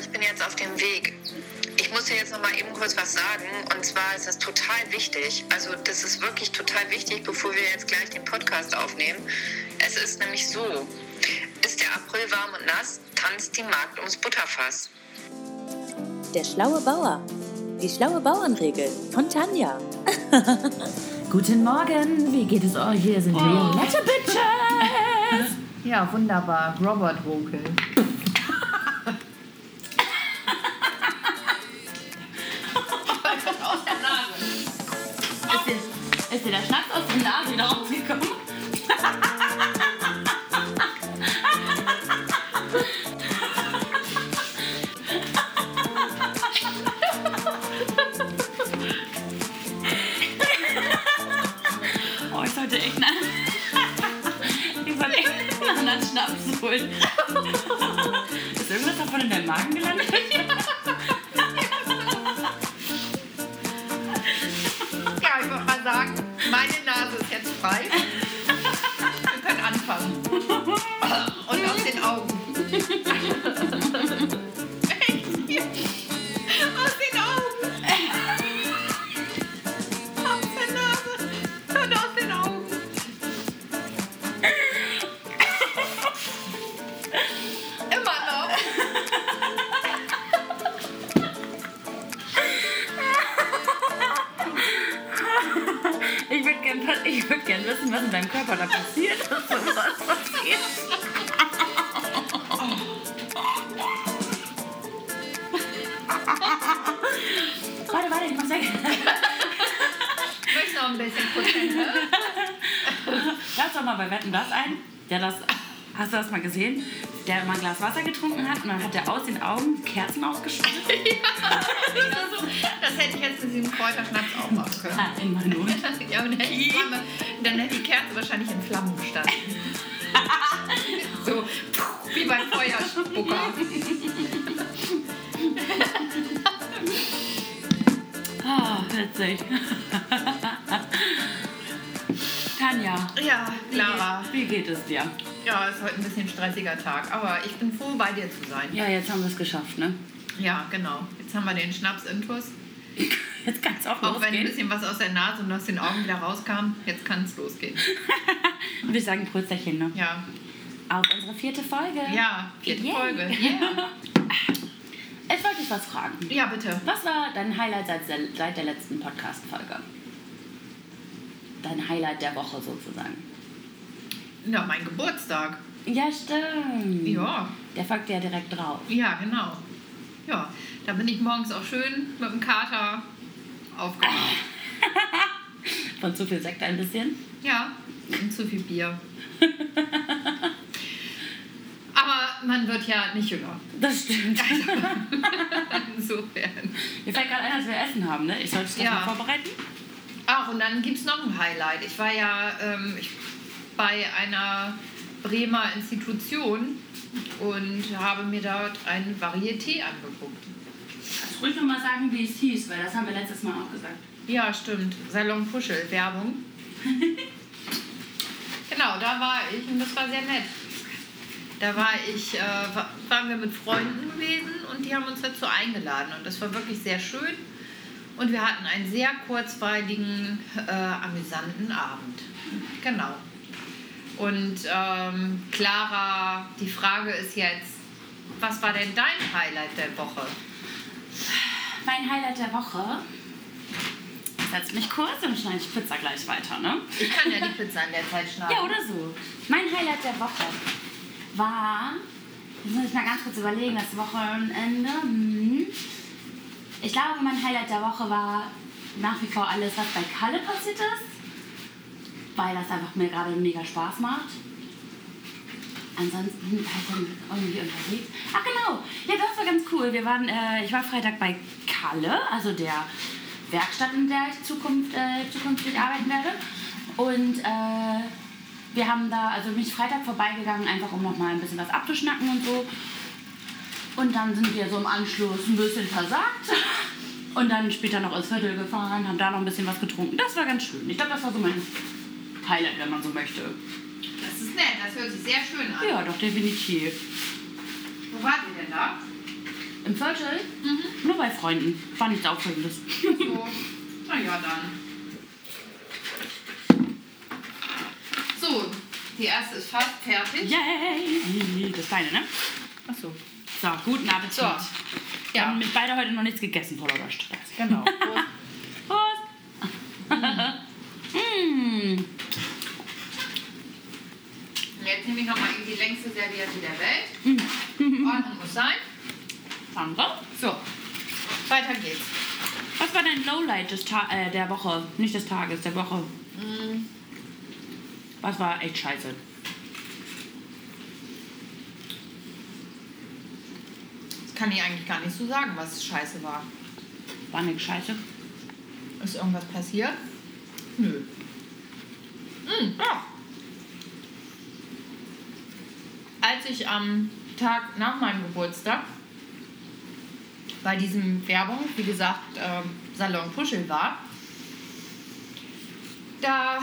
ich bin jetzt auf dem Weg. Ich muss dir jetzt noch mal eben kurz was sagen. Und zwar ist das total wichtig. Also das ist wirklich total wichtig, bevor wir jetzt gleich den Podcast aufnehmen. Es ist nämlich so. Ist der April warm und nass, tanzt die Magd ums Butterfass. Der schlaue Bauer. Die schlaue Bauernregel von Tanja. Guten Morgen, wie geht es euch? Hier sind wir Oh. nette Bitches. Ja, wunderbar. Robert Vocal. In meinen Mund. Ja, und dann hätte, die Flamme, dann hätte die Kerze wahrscheinlich in Flammen gestanden. so wie beim Feuerspucker. Ah, witzig. Tanja, Ja, Clara. wie geht es dir? Ja, es ist heute ein bisschen stressiger Tag, aber ich bin froh, bei dir zu sein. Ja, jetzt haben wir es geschafft, ne? Ja, genau. Jetzt haben wir den Schnaps intus. Jetzt kann es auch, Auch wenn ein losgehen. bisschen was aus der Nase und aus den Augen wieder rauskam, jetzt kann es losgehen. Wir sagen Prösterchen, ne? Ja, Auf unsere vierte Folge. ja vierte Yay. Folge. Yeah. Jetzt wollte ich was fragen. Ja, bitte. Was war dein Highlight seit der, seit der letzten Podcast-Folge? Dein Highlight der Woche sozusagen. Ja, mein Geburtstag. Ja, stimmt. Ja, Der folgt ja direkt drauf. ja, genau. Ja, da bin ich morgens auch schön mit dem Kater aufgewacht. Von zu viel Sekt ein bisschen. Ja, und zu viel Bier. Aber man wird ja nicht jünger. Das stimmt. Insofern. Mir fällt gerade ein, dass wir Essen haben, ne? Ich sollte das Ja. mal vorbereiten. Ach, und dann gibt es noch ein Highlight. Ich war ja ähm, ich, bei einer Bremer Institution und habe mir dort ein Varieté angeguckt. Kannst ruhig nochmal sagen, wie es hieß, weil das haben wir letztes Mal auch gesagt. Ja, stimmt. Salon Puschel, Werbung. genau, da war ich und das war sehr nett. Da war ich, äh, wa- waren wir mit Freunden gewesen und die haben uns dazu eingeladen und das war wirklich sehr schön. Und wir hatten einen sehr kurzweiligen, äh, amüsanten Abend. Genau. Und ähm, Clara, die Frage ist jetzt, was war denn dein Highlight der Woche? Mein Highlight der Woche. Ich setze mich kurz und schneide ich Pizza gleich weiter, ne? Ich kann ja die Pizza in der Zeit schneiden. Ja, oder so. Mein Highlight der Woche war. Jetzt muss ich mal ganz kurz überlegen, das Wochenende. Hm. Ich glaube, mein Highlight der Woche war nach wie vor alles, was bei Kalle passiert ist. Weil das einfach mir gerade mega Spaß macht. Ansonsten war ich dann irgendwie unterwegs. Ach genau, ja, das war ganz cool. Wir waren, äh, ich war Freitag bei Kalle, also der Werkstatt, in der ich Zukunft, äh, zukünftig arbeiten werde. Und äh, wir haben da, also bin ich Freitag vorbeigegangen, einfach um nochmal ein bisschen was abzuschnacken und so. Und dann sind wir so im Anschluss ein bisschen versagt. Und dann später noch ins Viertel gefahren, haben da noch ein bisschen was getrunken. Das war ganz schön. Ich glaube, das war so mein Highlight, wenn man so möchte. Das ist nett, das hört sich sehr schön an. Ja, doch, definitiv. Wo wart ihr denn da? Im Viertel? Nur bei Freunden. War nichts Aufregendes. So, naja, dann. So, die erste ist fast fertig. Yay! Das Kleine, ne? Achso. So, guten Appetit. So. Wir Ja, haben mit beide heute noch nichts gegessen vor Stress. genau. Prost! mm. Jetzt nehme ich nochmal die längste Serviette der Welt. Ordnung muss sein. Danke. So, weiter geht's. Was war dein Lowlight des Ta äh, der Woche? Nicht des Tages, der Woche. Was war echt scheiße? Das kann ich eigentlich gar nicht so sagen, was scheiße war. War nix scheiße? Ist irgendwas passiert? Nö. Hm, ja. Als ich am Tag nach meinem Geburtstag bei diesem Werbung, wie gesagt, ähm, Salon Puschel war, da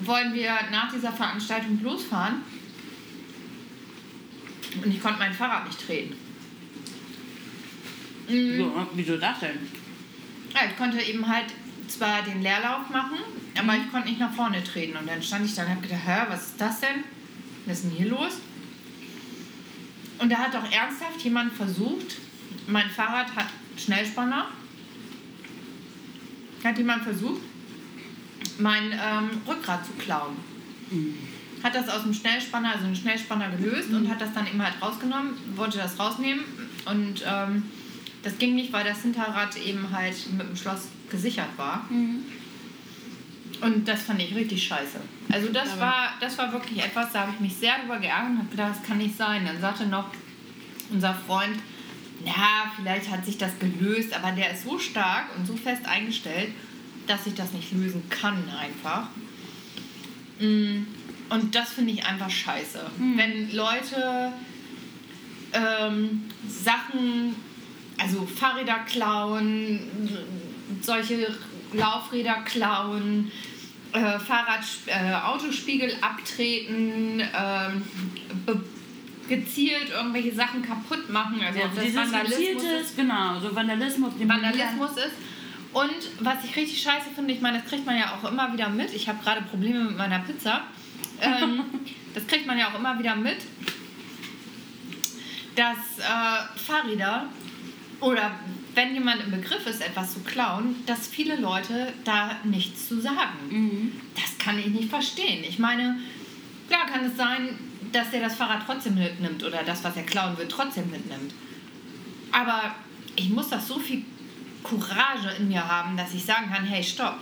wollen wir nach dieser Veranstaltung losfahren und ich konnte mein Fahrrad nicht drehen. Mhm. Ja, wieso das denn? Ja, ich konnte eben halt zwar den Leerlauf machen, aber ich konnte nicht nach vorne treten. Und dann stand ich da und habe gedacht, hä, was ist das denn? Was ist denn hier los? Und da hat doch ernsthaft jemand versucht, mein Fahrrad hat Schnellspanner, hat jemand versucht, mein ähm, Rückgrat zu klauen. Hat das aus dem Schnellspanner, also einen Schnellspanner gelöst und hat das dann eben halt rausgenommen, wollte das rausnehmen und ähm, das ging nicht, weil das Hinterrad eben halt mit dem Schloss gesichert war. Und das fand ich richtig scheiße. Also das Aber- war, das war wirklich etwas, da habe ich mich sehr drüber geärgert und habe gedacht, das kann nicht sein. Dann sagte noch unser Freund, ja, vielleicht hat sich das gelöst, aber der ist so stark und so fest eingestellt, dass ich das nicht lösen kann einfach. Mm, Und das finde ich einfach scheiße. Wenn Leute ähm, Sachen, also Fahrräder klauen, solche Laufräder klauen, äh, Fahrrad, äh, Autospiegel abtreten, be- gezielt irgendwelche Sachen kaputt machen, also ob das Vandalismus ist. genau, so Vandalismus. den man- Vandalismus ist. Und was ich richtig scheiße finde, ich meine, das kriegt man ja auch immer wieder mit. Ich habe gerade Probleme mit meiner Pizza. Ähm, das kriegt man ja auch immer wieder mit, dass äh, Fahrräder oder wenn jemand im Begriff ist, etwas zu klauen, dass viele Leute da nichts zu sagen. Mhm. Das kann ich nicht verstehen. Ich meine, klar kann es sein, dass er das Fahrrad trotzdem mitnimmt oder das, was er klauen will, trotzdem mitnimmt. Aber ich muss das so viel Courage in mir haben, dass ich sagen kann, hey, stopp.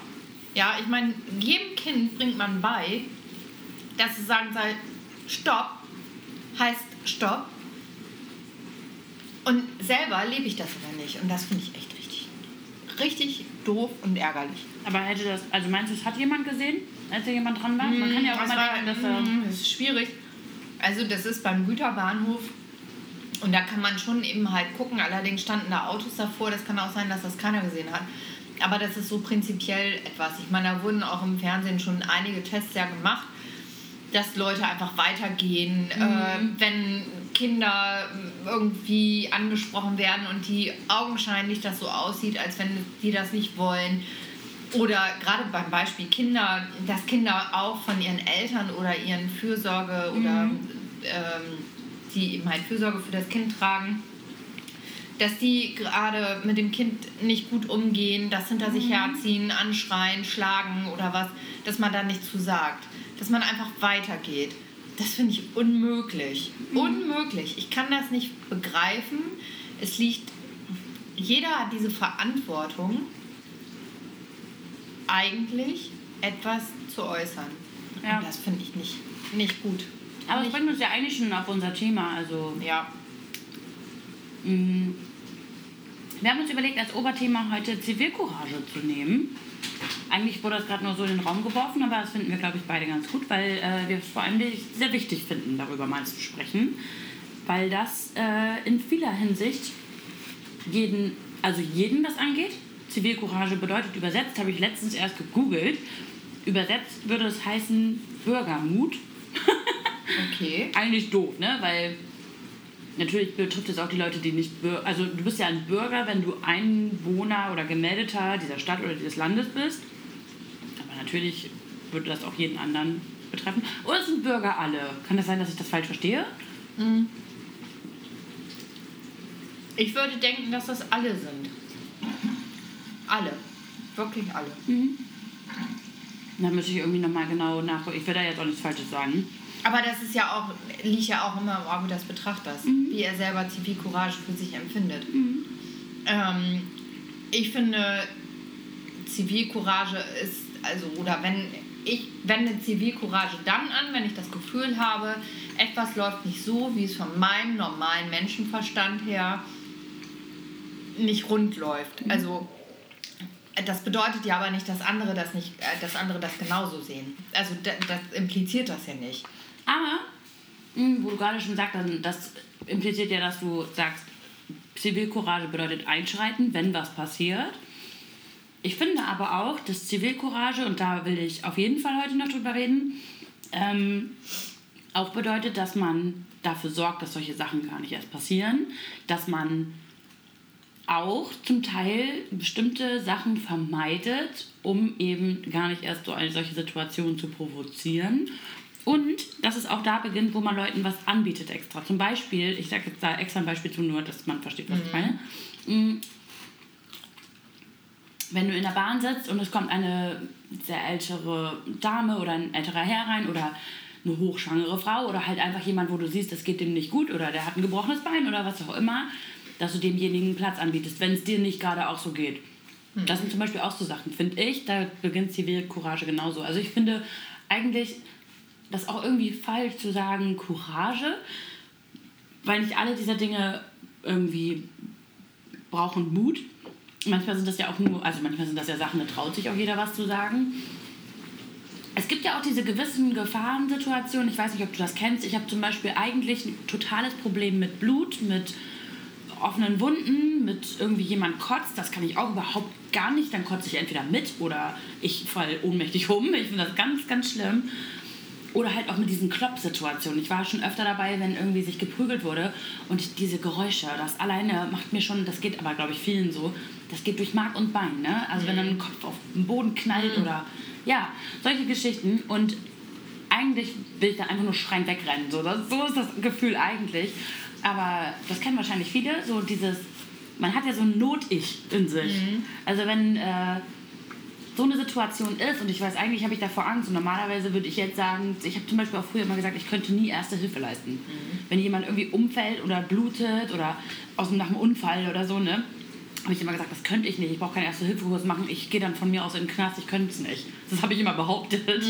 Ja, ich meine, jedem Kind bringt man bei, dass es sagen soll, stopp heißt stopp. Und selber lebe ich das aber nicht. Und das finde ich echt richtig, richtig doof und ärgerlich. Aber hätte das, also meinst du, es hat jemand gesehen, als da jemand dran war? Man kann ja auch Das immer war- denken, dass er. mm, das ist schwierig. Also das ist beim Güterbahnhof und da kann man schon eben halt gucken. Allerdings standen da Autos davor. Das kann auch sein, dass das keiner gesehen hat. Aber das ist so prinzipiell etwas. Ich meine, da wurden auch im Fernsehen schon einige Tests ja gemacht, dass Leute einfach weitergehen, äh, wenn Kinder irgendwie angesprochen werden und die augenscheinlich das so aussieht, als wenn die das nicht wollen. Oder gerade beim Beispiel Kinder, dass Kinder auch von ihren Eltern oder ihren Fürsorge oder ähm, die eben halt Fürsorge für das Kind tragen, dass die gerade mit dem Kind nicht gut umgehen, das hinter sich herziehen, anschreien, schlagen oder was, dass man da nichts zu sagt. Dass man einfach weitergeht. Das finde ich unmöglich. Unmöglich. Ich kann das nicht begreifen. Es liegt, jeder hat diese Verantwortung, eigentlich etwas zu äußern. Ja. Und das finde ich nicht, nicht gut. Aber es bringt uns ja eigentlich schon auf unser Thema. Also, ja. mh, wir haben uns überlegt, als Oberthema heute Zivilcourage zu nehmen. Eigentlich wurde das gerade nur so in den Raum geworfen, aber das finden wir, glaube ich, beide ganz gut, weil äh, wir es vor allem sehr wichtig finden, darüber mal zu sprechen. Weil das äh, in vieler Hinsicht jeden, also jeden das angeht. Zivilcourage bedeutet übersetzt, habe ich letztens erst gegoogelt. Übersetzt würde es heißen Bürgermut. Okay. Eigentlich doof, ne? Weil natürlich betrifft es auch die Leute, die nicht also du bist ja ein Bürger, wenn du Einwohner oder Gemeldeter dieser Stadt oder dieses Landes bist. Aber natürlich würde das auch jeden anderen betreffen. Oder sind Bürger alle? Kann das sein, dass ich das falsch verstehe? Ich würde denken, dass das alle sind. Alle. Wirklich alle. Da müsste ich irgendwie nochmal genau nachgucken. Ich will da jetzt auch nichts Falsches sagen. Aber das ist ja auch, liegt ja auch immer im Auge des Betrachters, wie er selber Zivilcourage für sich empfindet. Ähm, ich finde, Zivilcourage ist, also, oder wenn ich wende Zivilcourage dann an, wenn ich das Gefühl habe, etwas läuft nicht so, wie es von meinem normalen Menschenverstand her nicht rund läuft. Also das bedeutet ja aber nicht, dass andere das nicht, äh, dass andere das genauso sehen. Also da- das impliziert das ja nicht. Aber, wo du gerade schon sagst, das impliziert ja, dass du sagst, Zivilcourage bedeutet einschreiten, wenn was passiert. Ich finde aber auch, dass Zivilcourage, und da will ich auf jeden Fall heute noch drüber reden, ähm, auch bedeutet, dass man dafür sorgt, dass solche Sachen gar nicht erst passieren, dass man auch zum Teil bestimmte Sachen vermeidet, um eben gar nicht erst so eine solche Situation zu provozieren. Und dass es auch da beginnt, wo man Leuten was anbietet extra. Zum Beispiel, ich sage jetzt da extra ein Beispiel zu, nur dass man versteht, was ich meine. Mm, Wenn du in der Bahn sitzt und es kommt eine sehr ältere Dame oder ein älterer Herr rein oder eine hochschwangere Frau oder halt einfach jemand, wo du siehst, es geht dem nicht gut oder der hat ein gebrochenes Bein oder was auch immer, dass du demjenigen Platz anbietest, wenn es dir nicht gerade auch so geht. Das sind zum Beispiel auch so Sachen, finde ich, da beginnt Zivilcourage genauso. Also ich finde eigentlich das auch irgendwie falsch zu sagen Courage, weil nicht alle dieser Dinge irgendwie brauchen Mut. Manchmal sind das ja auch nur, also manchmal sind das ja Sachen, da traut sich auch jeder was zu sagen. Es gibt ja auch diese gewissen Gefahrensituationen. Ich weiß nicht, ob du das kennst. Ich habe zum Beispiel eigentlich ein totales Problem mit Blut, mit offenen Wunden, mit irgendwie jemand kotzt. Das kann ich auch überhaupt gar nicht. Dann kotze ich entweder mit oder ich falle ohnmächtig um. Ich finde das ganz, ganz schlimm. Oder halt auch mit diesen Klopp-Situationen. Ich war schon öfter dabei, wenn irgendwie sich geprügelt wurde und diese Geräusche, das alleine macht mir schon, das geht aber, glaube ich, vielen so, das geht durch Mark und Bein. Ne? Also wenn dann ein Kopf auf den Boden knallt oder ja, solche Geschichten. Und eigentlich will ich da einfach nur schreiend wegrennen. So, das, so ist das Gefühl eigentlich. Aber das kennen wahrscheinlich viele, so dieses, man hat ja so ein Not-Ich in sich. Also wenn äh, so eine Situation ist und ich weiß eigentlich, habe ich davor Angst und normalerweise würde ich jetzt sagen, ich habe zum Beispiel auch früher immer gesagt, ich könnte nie Erste Hilfe leisten. Wenn jemand irgendwie umfällt oder blutet oder aus dem, nach einem Unfall oder so, ne, habe ich immer gesagt, das könnte ich nicht, ich brauche keinen Erste-Hilfe-Kurs machen, ich gehe dann von mir aus in den Knast, ich könnte es nicht. Das habe ich immer behauptet.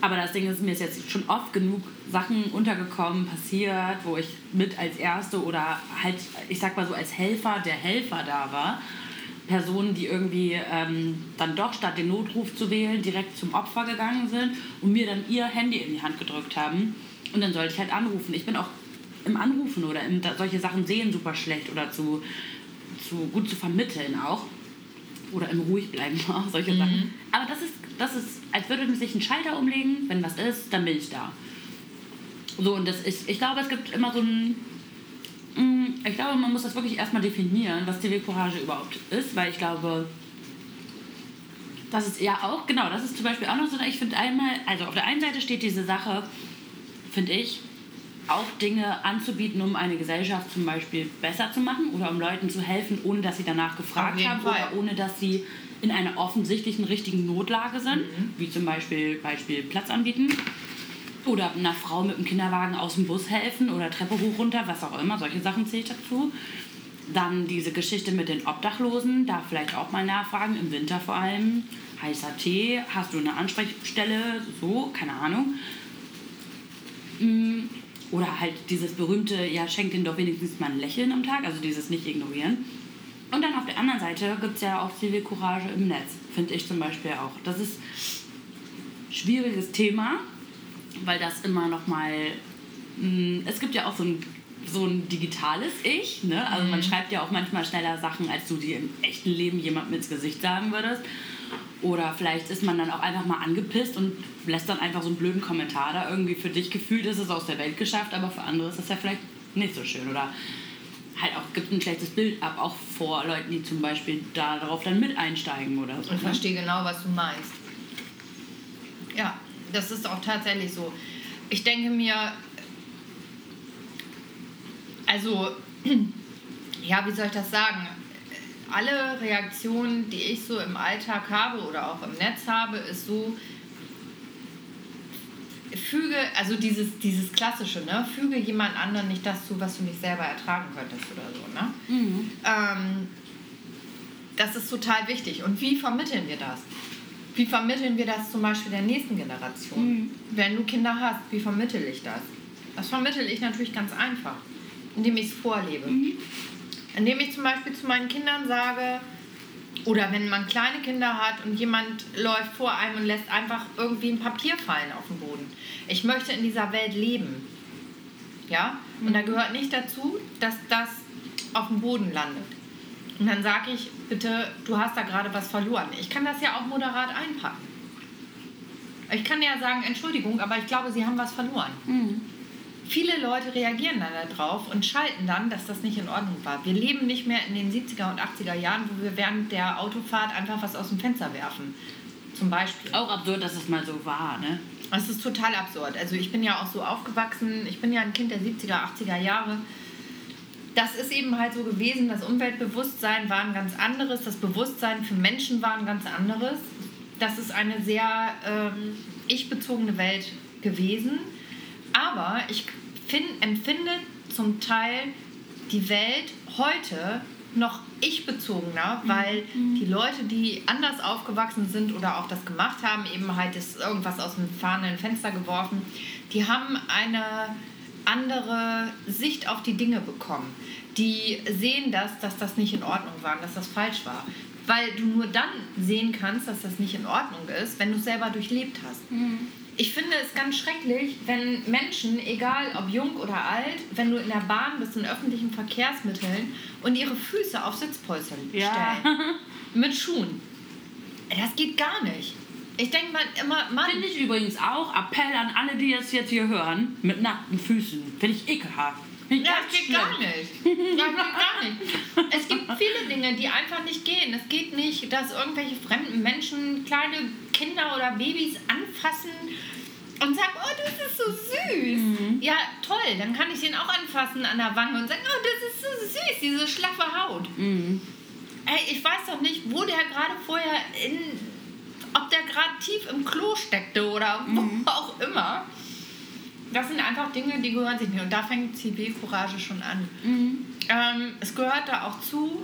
Aber das Ding ist, mir ist jetzt schon oft genug Sachen untergekommen, passiert, wo ich mit als Erste oder halt, ich sag mal so, als Helfer der Helfer da war. Personen, die irgendwie ähm, dann doch statt den Notruf zu wählen, direkt zum Opfer gegangen sind und mir dann ihr Handy in die Hand gedrückt haben. Und dann sollte ich halt anrufen. Ich bin auch im Anrufen oder im solche Sachen sehen super schlecht oder zu, zu gut zu vermitteln auch. Oder im ruhig bleiben auch, solche Sachen. Aber das ist, das ist, als würde sich ein Schalter umlegen, wenn was ist, dann bin ich da. So, und das ist, ich glaube, es gibt immer so ein. Ich glaube, man muss das wirklich erstmal definieren, was Zivilcourage überhaupt ist, weil ich glaube, das ist ja auch, genau, das ist zum Beispiel auch noch so, ich finde einmal, also auf der einen Seite steht diese Sache, finde ich, auch Dinge anzubieten, um eine Gesellschaft zum Beispiel besser zu machen oder um Leuten zu helfen, ohne dass sie danach gefragt haben Fall. oder ohne dass sie in einer offensichtlichen richtigen Notlage sind, wie zum Beispiel, Beispiel Platz anbieten oder einer Frau mit dem Kinderwagen aus dem Bus helfen oder Treppe hoch runter, was auch immer, solche Sachen zähle ich dazu. Dann diese Geschichte mit den Obdachlosen, da vielleicht auch mal nachfragen, im Winter vor allem. Heißer Tee, hast du eine Ansprechstelle, so, keine Ahnung. Mm, Oder halt dieses berühmte, ja, schenkt ihnen doch wenigstens mal ein Lächeln am Tag, also dieses nicht ignorieren. Und dann auf der anderen Seite gibt es ja auch Zivilcourage im Netz, finde ich zum Beispiel auch. Das ist ein schwieriges Thema, weil das immer noch mal mh, es gibt ja auch so ein so ein digitales Ich, ne? Also man schreibt ja auch manchmal schneller Sachen, als du die im echten Leben jemandem ins Gesicht sagen würdest. Oder vielleicht ist man dann auch einfach mal angepisst und lässt dann einfach so einen blöden Kommentar da irgendwie. Für dich gefühlt ist es aus der Welt geschafft, aber für andere ist das ja vielleicht nicht so schön. Oder halt auch gibt ein schlechtes Bild ab, auch vor Leuten, die zum Beispiel darauf dann mit einsteigen oder so. Ich ne? verstehe genau, was du meinst. Ja, das ist auch tatsächlich so. Ich denke mir, also, ja, wie soll ich das sagen? Alle Reaktionen, die ich so im Alltag habe oder auch im Netz habe, ist so, füge, also dieses, dieses klassische, ne? Füge jemand anderen nicht das zu, was du nicht selber ertragen könntest oder so, ne? Mhm. Ähm, das ist total wichtig. Und wie vermitteln wir das? Wie vermitteln wir das zum Beispiel der nächsten Generation? Mhm. Wenn du Kinder hast, wie vermittel ich das? Das vermittel ich natürlich ganz einfach, indem ich es vorlebe. Indem ich zum Beispiel zu meinen Kindern sage, oder wenn man kleine Kinder hat und jemand läuft vor einem und lässt einfach irgendwie ein Papier fallen auf den Boden. Ich möchte in dieser Welt leben. Ja? Und da gehört nicht dazu, dass das auf dem Boden landet. Und dann sage ich, bitte, du hast da gerade was verloren. Ich kann das ja auch moderat einpacken. Ich kann ja sagen, Entschuldigung, aber ich glaube, Sie haben was verloren. Mhm. Viele Leute reagieren dann darauf und schalten dann, dass das nicht in Ordnung war. Wir leben nicht mehr in den 70er und 80er Jahren, wo wir während der Autofahrt einfach was aus dem Fenster werfen. Zum Beispiel. Auch absurd, dass es mal so war, ne? Das ist total absurd. Also ich bin ja auch so aufgewachsen, ich bin ja ein Kind der 70er, 80er Jahre. Das ist eben halt so gewesen, das Umweltbewusstsein war ein ganz anderes, das Bewusstsein für Menschen war ein ganz anderes. Das ist eine sehr ähm, ich-bezogene Welt gewesen. Aber ich find, empfinde zum Teil die Welt heute noch ich-bezogener, weil die Leute, die anders aufgewachsen sind oder auch das gemacht haben, eben halt ist irgendwas aus dem fahrenden Fenster geworfen, die haben eine andere Sicht auf die Dinge bekommen. Die sehen das, dass das nicht in Ordnung war und dass das falsch war. Weil du nur dann sehen kannst, dass das nicht in Ordnung ist, wenn du es selber durchlebt hast. Ich finde es ganz schrecklich, wenn Menschen, egal ob jung oder alt, wenn du in der Bahn bist, in öffentlichen Verkehrsmitteln und ihre Füße auf Sitzpolster Ja. stellen. Mit Schuhen. Das geht gar nicht. Ich denke mal immer, Mann, Finde ich übrigens auch, Appell an alle, die das jetzt hier hören, mit nackten Füßen. Finde ich ekelhaft. Ich Ja, das geht schlimm. gar nicht. Ja, geht gar nicht. Es gibt viele Dinge, die einfach nicht gehen. Es geht nicht, dass irgendwelche fremden Menschen kleine Kinder oder Babys anfassen und sagen, oh, das ist so süß. Ja, toll, dann kann ich den auch anfassen an der Wange und sagen, oh, das ist so süß, diese schlaffe Haut. Mhm. Ey, ich weiß doch nicht, wo der gerade vorher in, ob der gerade tief im Klo steckte oder wo auch immer. Das sind einfach Dinge, die gehören sich nicht. Und da fängt Zivilcourage schon an. Ähm, es gehört da auch zu,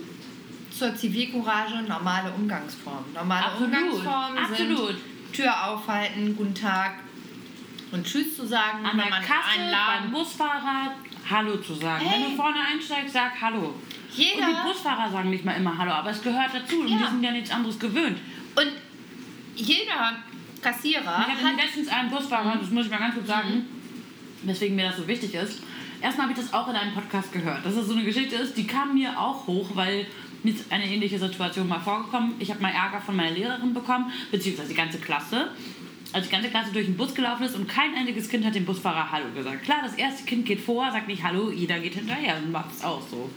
zur Zivilcourage, normale Umgangsformen. Normale Absolut, Umgangsformen absolut. sind Tür aufhalten, guten Tag und Tschüss zu sagen, An der Kasse, beim. Busfahrer Hallo zu sagen. Hey. Wenn du vorne einsteigst, sag Hallo. Jeder- Und die Busfahrer sagen nicht mal immer Hallo, aber es gehört dazu. Und Ja. die sind ja nichts anderes gewöhnt. Und jeder Kassierer Ich hatte hat letztens einen Busfahrer, das muss ich mal ganz kurz sagen, weswegen mir das so wichtig ist. Erstmal habe ich das auch in einem Podcast gehört, dass es so eine Geschichte ist, die kam mir auch hoch, weil mir ist eine ähnliche Situation mal vorgekommen. Ich habe mal Ärger von meiner Lehrerin bekommen, beziehungsweise die ganze Klasse. Als die ganze Klasse durch den Bus gelaufen ist und kein einziges Kind hat dem Busfahrer Hallo gesagt. Klar, das erste Kind geht vor, sagt nicht Hallo, jeder geht hinterher und macht es auch so.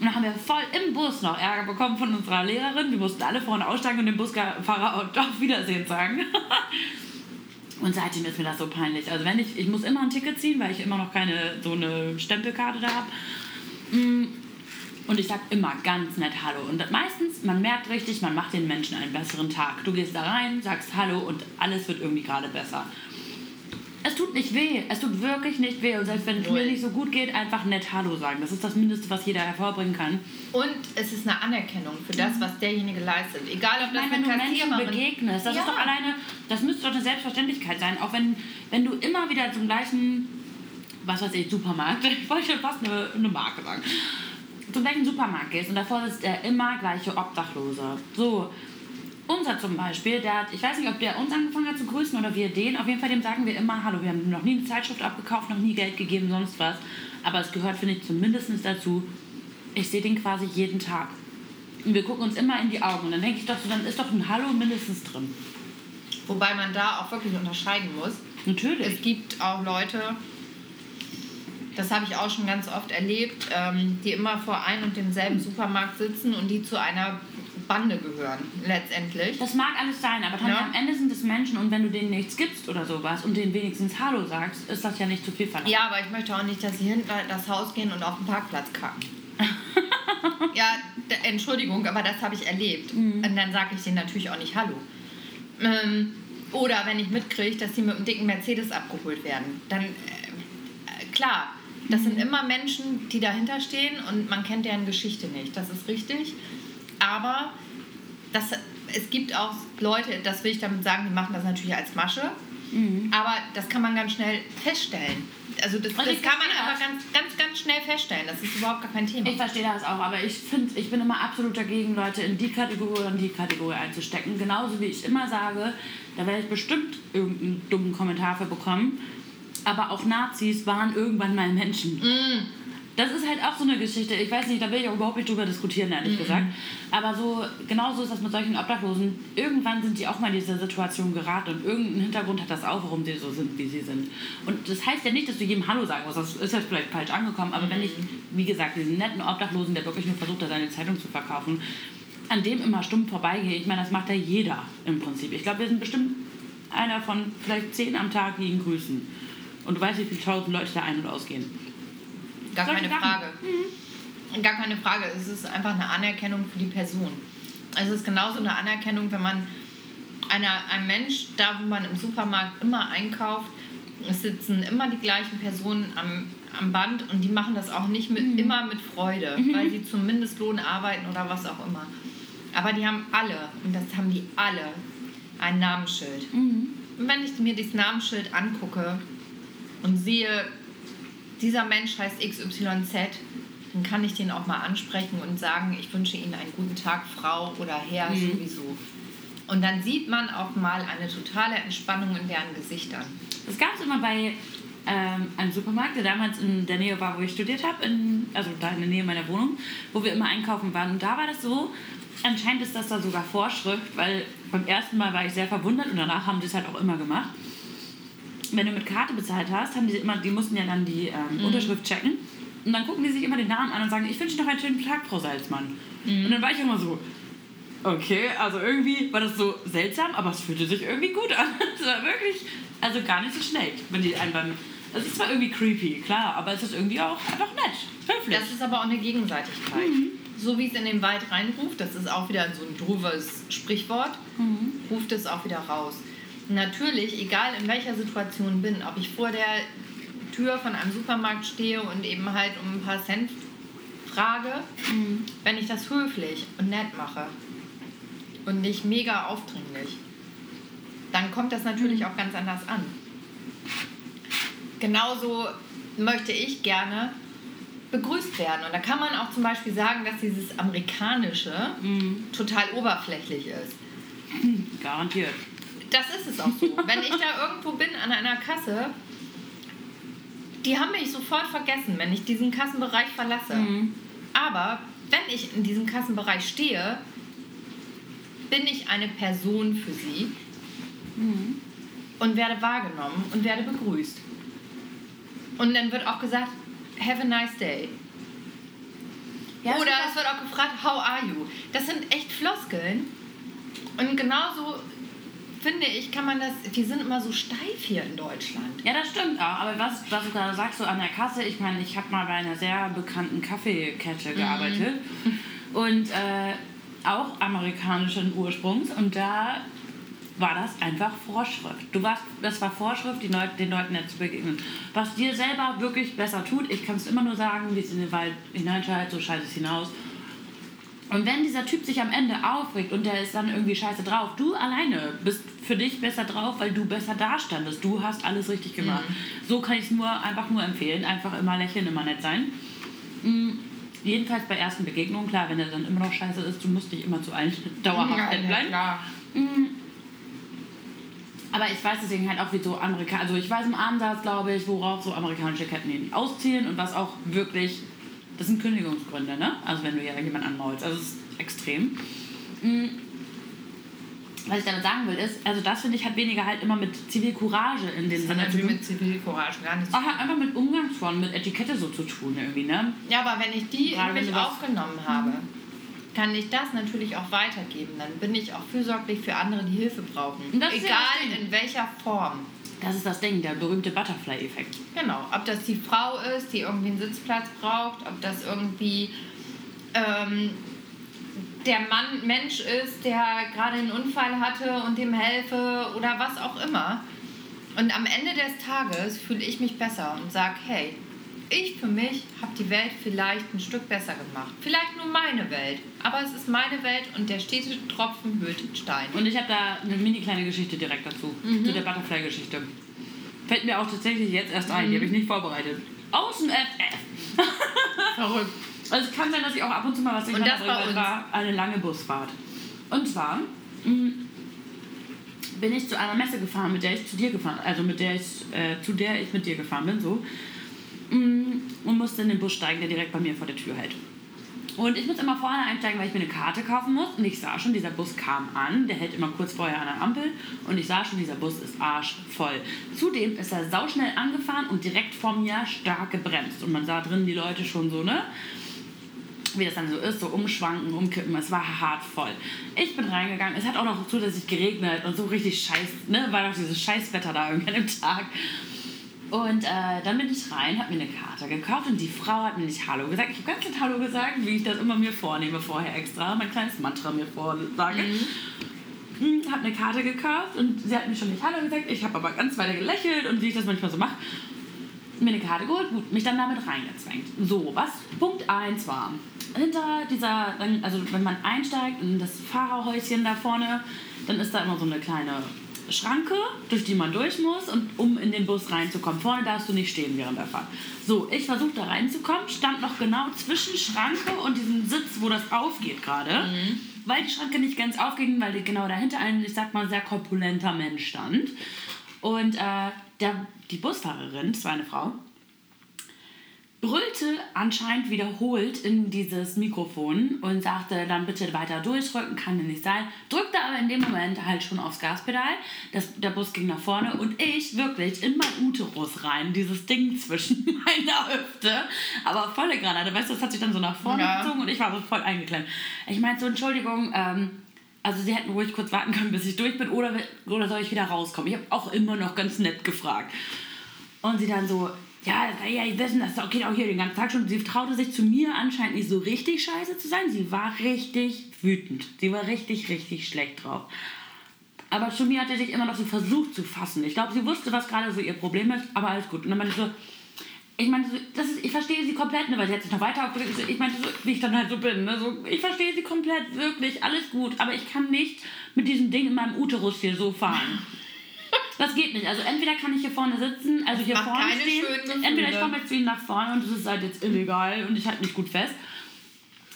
Und dann haben wir voll im Bus noch Ärger bekommen von unserer Lehrerin. Wir mussten alle vorne aussteigen und dem Busfahrer auch auf Wiedersehen sagen. Und seitdem ist mir das so peinlich. Also wenn ich, ich muss immer ein Ticket ziehen, weil ich immer noch keine so eine Stempelkarte da habe. Und ich sag immer ganz nett Hallo. Und meistens, man merkt richtig, man macht den Menschen einen besseren Tag. Du gehst da rein, sagst Hallo und alles wird irgendwie gerade besser. Es tut nicht weh. Es tut wirklich nicht weh. Und selbst wenn es mir nicht so gut geht, einfach nett Hallo sagen. Das ist das Mindeste, was jeder hervorbringen kann. Und es ist eine Anerkennung für das, was derjenige leistet. Egal, ob Ich meine, wenn du Menschen begegnest, das Ja. ist doch alleine, das müsste doch eine Selbstverständlichkeit sein. Auch wenn, wenn du immer wieder zum gleichen, was weiß ich, Supermarkt, ich wollte schon fast eine, eine Marke sagen, zum gleichen Supermarkt gehst und davor sitzt der immer gleiche Obdachlose. So, unser zum Beispiel, der hat, ich weiß nicht, ob der uns angefangen hat zu grüßen oder wir den, auf jeden Fall dem sagen wir immer Hallo. Wir haben noch nie eine Zeitschrift abgekauft, noch nie Geld gegeben, sonst was. Aber es gehört, finde ich, zumindest dazu, ich sehe den quasi jeden Tag. Und wir gucken uns immer in die Augen. Und dann denke ich doch so, dann ist doch ein Hallo mindestens drin. Wobei man da auch wirklich unterscheiden muss. Natürlich. Es gibt auch Leute, Das habe ich auch schon ganz oft erlebt, ähm, die immer vor ein und demselben Supermarkt sitzen und die zu einer Bande gehören, letztendlich. Das mag alles sein, aber Tanja, Ja. am Ende sind es Menschen und wenn du denen nichts gibst oder sowas und denen wenigstens Hallo sagst, ist das ja nicht zu viel verlangt. Ja, aber ich möchte auch nicht, dass sie hinter das Haus gehen und auf den Parkplatz kacken. ja, Entschuldigung, aber das habe ich erlebt. Und dann sage ich denen natürlich auch nicht Hallo. Ähm, oder wenn ich mitkriege, dass sie mit einem dicken Mercedes abgeholt werden, dann, äh, äh, klar, das sind immer Menschen, die dahinter stehen und man kennt deren Geschichte nicht. Das ist richtig. Aber das, es gibt auch Leute, das will ich damit sagen, die machen das natürlich als Masche. Aber das kann man ganz schnell feststellen. Also das, Und das kann man aber ganz, ganz, ganz schnell feststellen. Das ist überhaupt gar kein Thema. Ich verstehe das auch, aber ich finde, ich bin immer absolut dagegen, Leute in die Kategorie oder in die Kategorie einzustecken. Genauso wie ich immer sage, da werde ich bestimmt irgendeinen dummen Kommentar für bekommen. Aber auch Nazis waren irgendwann mal Menschen. Das ist halt auch so eine Geschichte. Ich weiß nicht, da will ich auch überhaupt nicht drüber diskutieren, ehrlich gesagt. Aber so, genauso ist das mit solchen Obdachlosen. Irgendwann sind die auch mal in diese Situation geraten und irgendein Hintergrund hat das auch, warum sie so sind, wie sie sind. Und das heißt ja nicht, dass du jedem Hallo sagen musst. Das ist jetzt vielleicht falsch angekommen. Aber wenn ich, wie gesagt, diesen netten Obdachlosen, der wirklich nur versucht hat, seine Zeitung zu verkaufen, an dem immer stumpf vorbeigehe, ich meine, das macht ja jeder im Prinzip. Ich glaube, wir sind bestimmt einer von vielleicht zehn am Tag, die ihn grüßen. Und du weißt, wie viele tausend Leute da ein- und ausgehen. Gar Solche keine Sachen. Frage. Gar keine Frage. Es ist einfach eine Anerkennung für die Person. Es ist genauso eine Anerkennung, wenn man einer, ein Mensch, da wo man im Supermarkt immer einkauft, es sitzen immer die gleichen Personen am, am Band und die machen das auch nicht mit, immer mit Freude, weil sie zum Mindestlohn arbeiten oder was auch immer. Aber die haben alle, und das haben die alle, ein Namensschild. Und wenn ich mir dieses Namensschild angucke und sehe, dieser Mensch heißt XYZ, dann kann ich den auch mal ansprechen und sagen, ich wünsche Ihnen einen guten Tag, Frau oder Herr, sowieso. Und dann sieht man auch mal eine totale Entspannung in deren Gesichtern. Das gab es immer bei ähm, einem Supermarkt, der damals in der Nähe war, wo ich studiert habe, in, also da in der Nähe meiner Wohnung, wo wir immer einkaufen waren. Und da war das so, anscheinend ist das da sogar Vorschrift, weil beim ersten Mal war ich sehr verwundert und danach haben sie es halt auch immer gemacht. Wenn du mit Karte bezahlt hast, haben die immer, die mussten ja dann die ähm, Unterschrift checken. Und dann gucken die sich immer den Namen an und sagen, ich wünsche Ihnen noch einen schönen Tag, Frau Salzmann. Und dann war ich immer so, Okay, also irgendwie war das so seltsam, aber es fühlte sich irgendwie gut an. Es war wirklich, also gar nicht so schlecht, wenn die einen beim. Es ist zwar irgendwie creepy, klar, aber es ist irgendwie auch einfach nett, höflich. Das ist aber auch eine Gegenseitigkeit. So wie es in den Wald reinruft, das ist auch wieder so ein drüberes Sprichwort, ruft es auch wieder raus. Natürlich, egal in welcher Situation bin, ob ich vor der Tür von einem Supermarkt stehe und eben halt um ein paar Cent frage, wenn ich das höflich und nett mache und nicht mega aufdringlich, dann kommt das natürlich auch ganz anders an. Genauso möchte ich gerne begrüßt werden. Und da kann man auch zum Beispiel sagen, dass dieses Amerikanische total oberflächlich ist. Garantiert. Das ist es auch so. Wenn ich da irgendwo bin an einer Kasse, die haben mich sofort vergessen, wenn ich diesen Kassenbereich verlasse. Aber wenn ich in diesem Kassenbereich stehe, bin ich eine Person für sie und werde wahrgenommen und werde begrüßt. Und dann wird auch gesagt, have a nice day. Ja, Oder es wird auch gefragt, how are you? Das sind echt Floskeln. Und genauso finde ich, kann man das. Wir sind immer so steif hier in Deutschland. Ja, das stimmt auch. Aber was, was du gerade sagst, so an der Kasse, ich meine, ich habe mal bei einer sehr bekannten Kaffeekette gearbeitet. Und äh, auch amerikanischen Ursprungs. Und da war das einfach Vorschrift. Du warst, das war Vorschrift, die Leute, den Leuten jetzt zu begegnen. Was dir selber wirklich besser tut, ich kann es immer nur sagen, wie es in den Wald hineinschaltet, so schaltet es hinaus. Und wenn dieser Typ sich am Ende aufregt und der ist dann irgendwie scheiße drauf, du alleine bist für dich besser drauf, weil du besser dastandest. Du hast alles richtig gemacht. So kann ich es nur einfach nur empfehlen. Einfach immer lächeln, immer nett sein. Mm, Jedenfalls bei ersten Begegnungen, klar, wenn er dann immer noch scheiße ist, du musst nicht immer zu allen dauerhaft nett bleiben. klar. Aber ich weiß deswegen halt auch, wie so Amerika also ich weiß im Ansatz, glaube ich, worauf so amerikanische Ketten ausziehen und was auch wirklich, das sind Kündigungsgründe, ne? Also wenn du ja jemanden anmaulst, also es ist extrem. Mm. Was ich damit sagen will, ist, also das finde ich hat weniger halt immer mit Zivilcourage in dem Das hat Sinne tun. mit Zivilcourage gar nichts hat einfach mit Umgangsformen, mit Etikette so zu tun irgendwie, ne? Ja, aber wenn ich die Gerade in mich aufgenommen habe, kann ich das natürlich auch weitergeben. Dann bin ich auch fürsorglich für andere, die Hilfe brauchen. Das ja Egal das Ding. in welcher Form. Das ist das Ding, der berühmte Butterfly-Effekt. Genau. Ob das die Frau ist, die irgendwie einen Sitzplatz braucht, ob das irgendwie ähm, der Mann Mensch ist, der gerade einen Unfall hatte und dem helfe oder was auch immer. Und am Ende des Tages fühle ich mich besser und sage, hey, ich für mich habe die Welt vielleicht ein Stück besser gemacht. Vielleicht nur meine Welt, aber es ist meine Welt und der stete Tropfen höhlt den Stein. Und ich habe da eine mini kleine Geschichte direkt dazu. Zu der Butterfly-Geschichte. Fällt mir auch tatsächlich jetzt erst ein, die habe ich nicht vorbereitet. Aus dem FF. Verrückt. Also es kann sein, dass ich auch ab und zu mal was Und durcheinander das es uns. war eine lange Busfahrt. Und zwar mh, bin ich zu einer Messe gefahren, mit der ich zu dir gefahren, also mit der ich, äh, zu der ich mit dir gefahren bin, so. Mh, Und musste in den Bus steigen, der direkt bei mir vor der Tür hält. Und ich muss immer vorne einsteigen, weil ich mir eine Karte kaufen muss. Und ich sah schon, dieser Bus kam an. Der hält immer kurz vorher an der Ampel. Und ich sah schon, dieser Bus ist arschvoll. Zudem ist er sauschnell angefahren und direkt vor mir stark gebremst. Und man sah drin die Leute schon so, ne? Wie das dann so ist, so umschwanken, umkippen. Es war hart voll. Ich bin reingegangen. Es hat auch noch zusätzlich geregnet und so richtig scheiß, ne? War doch dieses Scheißwetter da irgendwie an dem Tag. Und äh, dann bin ich rein, habe mir eine Karte gekauft und die Frau hat mir nicht Hallo gesagt. Ich habe ganz nett Hallo gesagt, wie ich das immer mir vornehme vorher extra, mein kleines Mantra mir vorsage. Mhm. Habe eine Karte gekauft und sie hat mir schon nicht Hallo gesagt. Ich habe aber ganz weiter gelächelt und wie ich das manchmal so mache, mir eine Karte geholt, gut, mich dann damit reingezwängt. So, was Punkt 1 war. Hinter dieser, also wenn man einsteigt in das Fahrerhäuschen da vorne, dann ist da immer so eine kleine Schranke, durch die man durch muss und um in den Bus reinzukommen. Vorne darfst du nicht stehen während der Fahrt. So, ich versuchte da reinzukommen, stand noch genau zwischen Schranke und diesem Sitz, wo das aufgeht gerade. Weil die Schranke nicht ganz aufging, weil genau dahinter ein, ich sag mal, sehr korpulenter Mensch stand. Und äh, der, die Busfahrerin, das war eine Frau, brüllte anscheinend wiederholt in dieses Mikrofon und sagte dann bitte weiter durchrücken, kann ja nicht sein. Drückte aber in dem Moment halt schon aufs Gaspedal. Das, der Bus ging nach vorne und ich wirklich in mein Uterus rein, dieses Ding zwischen meiner Hüfte. Aber volle Granate, weißt du, das hat sich dann so nach vorne Ja. gezogen und ich war so voll eingeklemmt. Ich meinte so, Entschuldigung, ähm, also sie hätten ruhig kurz warten können, bis ich durch bin oder, oder soll ich wieder rauskommen? Ich habe auch immer noch ganz nett gefragt. Und sie dann so, ja, das- ja, wissen, das geht auch hier den ganzen Tag schon. Sie traute sich zu mir anscheinend nicht so richtig scheiße zu sein. Sie war richtig wütend. Sie war richtig, richtig schlecht drauf. Aber zu mir hat sie sich immer noch so versucht zu fassen. Ich glaube, sie wusste, was gerade so ihr Problem ist, aber alles gut. Und dann meinte ich so, ich meinte das ist, ich verstehe sie komplett, ne, weil sie hat sich noch weiter aufgeregt. Ich meinte so, wie ich dann halt so bin. Ne, so, ich verstehe sie komplett, wirklich, alles gut. Aber ich kann nicht mit diesem Ding in meinem Uterus hier so fahren. Das geht nicht. Also entweder kann ich hier vorne sitzen, also hier vorne stehen. Entweder ich komme jetzt nach vorne und das ist halt jetzt illegal und ich halte mich gut fest,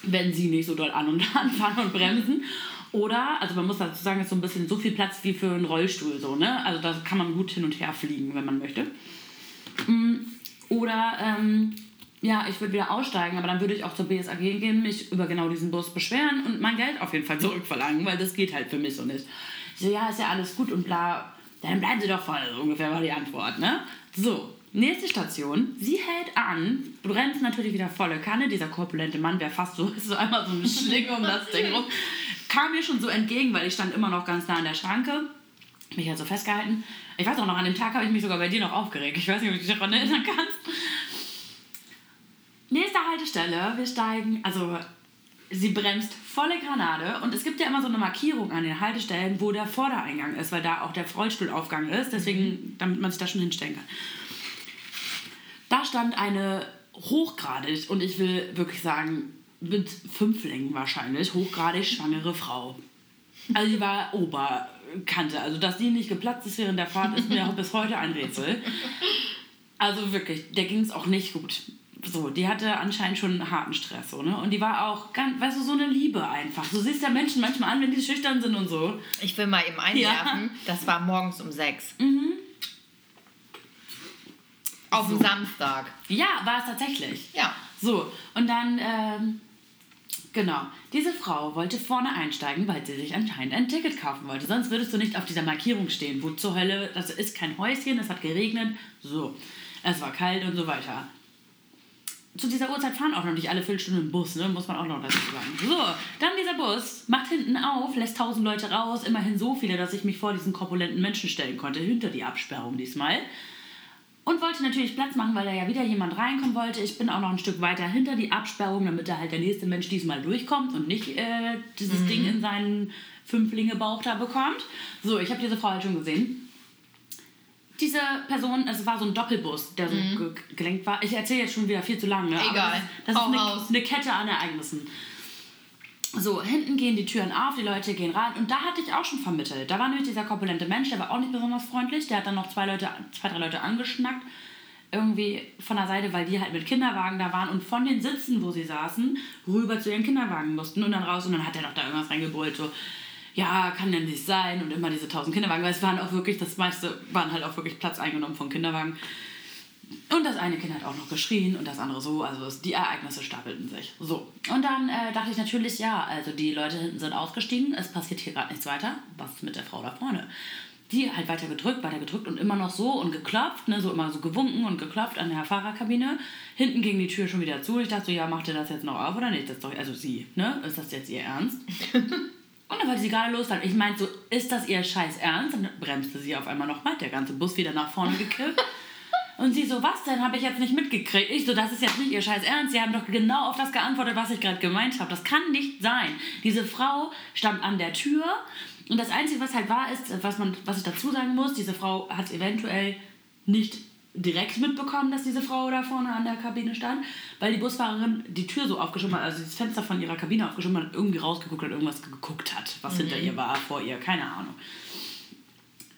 wenn sie nicht so doll an und anfahren und bremsen. Oder, also man muss dazu sagen, es ist so ein bisschen so viel Platz wie für einen Rollstuhl so, ne? Also da kann man gut hin und her fliegen, wenn man möchte. Mm, Oder, ähm, ja, ich würde wieder aussteigen, aber dann würde ich auch zur BSAG gehen, mich über genau diesen Bus beschweren und mein Geld auf jeden Fall zurückverlangen, weil das geht halt für mich so nicht. Ich so, ja, ist ja alles gut und bla. Dann bleiben Sie doch vorne, so ungefähr war die Antwort, ne? So, nächste Station. Sie hält an, bremst natürlich wieder volle Kanne. Dieser korpulente Mann, der fast so ist, so einmal so eine Schlinge um das Ding rum, kam mir schon so entgegen, weil ich stand immer noch ganz nah an der Schranke mich halt so festgehalten. Ich weiß auch noch, an dem Tag habe ich mich sogar bei dir noch aufgeregt. Ich weiß nicht, ob du dich daran erinnern kannst. Nächste Haltestelle, wir steigen, also sie bremst volle Granate und es gibt ja immer so eine Markierung an den Haltestellen, wo der Vordereingang ist, weil da auch der Rollstuhlaufgang ist, deswegen, damit man sich da schon hinstellen kann. Da stand eine hochgradig, und ich will wirklich sagen, mit Fünflingen wahrscheinlich, hochgradig schwangere Frau. Also die war Oberkante. Also dass die nicht geplatzt ist während der Fahrt, ist mir bis heute ein Rätsel. Also wirklich, der ging es auch nicht gut. So, die hatte anscheinend schon einen harten Stress, so, ne? Und die war auch ganz, weißt du, so eine Liebe einfach. Du siehst ja Menschen manchmal an, wenn die schüchtern sind und so. Ich will mal eben einwerfen, das war morgens um sechs. Auf dem Samstag. Ja, war es tatsächlich. Ja. So, und dann ähm, Genau. Diese Frau wollte vorne einsteigen, weil sie sich anscheinend ein Ticket kaufen wollte. Sonst würdest du nicht auf dieser Markierung stehen. Wo zur Hölle, das ist kein Häuschen, es hat geregnet. So. Es war kalt und so weiter. Zu dieser Uhrzeit fahren auch noch nicht alle Viertelstunden im Bus, ne? muss man auch noch dazu sagen. So, dann dieser Bus macht hinten auf, lässt tausend Leute raus, immerhin so viele, dass ich mich vor diesen korpulenten Menschen stellen konnte, hinter die Absperrung diesmal. Und wollte natürlich Platz machen, weil da ja wieder jemand reinkommen wollte. Ich bin auch noch ein Stück weiter hinter die Absperrung, damit da halt der nächste Mensch diesmal durchkommt und nicht äh, dieses Ding in seinen Fünflinge-Bauch da bekommt. So, ich habe diese Frau halt schon gesehen. Diese Person, es war so ein Doppelbus, der so ge gelenkt war. Ich erzähle jetzt schon wieder viel zu lange. Ne? aber Egal. Das, das ist eine, eine Kette an Ereignissen. So, hinten gehen die Türen auf, die Leute gehen rein und da hatte ich auch schon vermittelt. Da war nämlich dieser korpulente Mensch, der war auch nicht besonders freundlich. Der hat dann noch zwei, Leute, zwei drei Leute angeschnackt, irgendwie von der Seite, weil die halt mit Kinderwagen da waren und von den Sitzen, wo sie saßen, rüber zu ihren Kinderwagen mussten und dann raus und dann hat er doch da irgendwas reingebrüllt, so, ja, kann denn nicht sein und immer diese tausend Kinderwagen, weil es waren auch wirklich, das meiste waren halt auch wirklich Platz eingenommen von Kinderwagen. Und das eine Kind hat auch noch geschrien und das andere so. Also die Ereignisse stapelten sich. So. Und dann äh, dachte ich natürlich, ja, also die Leute hinten sind ausgestiegen. Es passiert hier gerade nichts weiter. Was ist mit der Frau da vorne? Die halt weiter gedrückt, weiter gedrückt und immer noch so und geklopft, ne, so immer so gewunken und geklopft an der Fahrerkabine. Hinten ging die Tür schon wieder zu. Ich dachte so, ja, macht ihr das jetzt noch auf oder nicht? Das doch, also sie, ne? Ist das jetzt ihr Ernst? Und dann wollte sie gerade losfahren. Ich meinte so, ist das ihr scheiß Ernst? Und dann bremste sie auf einmal nochmal, der ganze Bus wieder nach vorne gekippt. Und sie so, was denn? Habe ich jetzt nicht mitgekriegt. Ich so, das ist jetzt nicht ihr scheiß Ernst. Sie haben doch genau auf das geantwortet, was ich gerade gemeint habe. Das kann nicht sein. Diese Frau stand an der Tür und das Einzige, was halt war, ist, was, man, was ich dazu sagen muss, diese Frau hat eventuell nicht direkt mitbekommen, dass diese Frau da vorne an der Kabine stand, weil die Busfahrerin die Tür so aufgeschoben hat, also das Fenster von ihrer Kabine aufgeschoben hat irgendwie rausgeguckt hat, irgendwas geguckt hat, was hinter ihr war, vor ihr, keine Ahnung.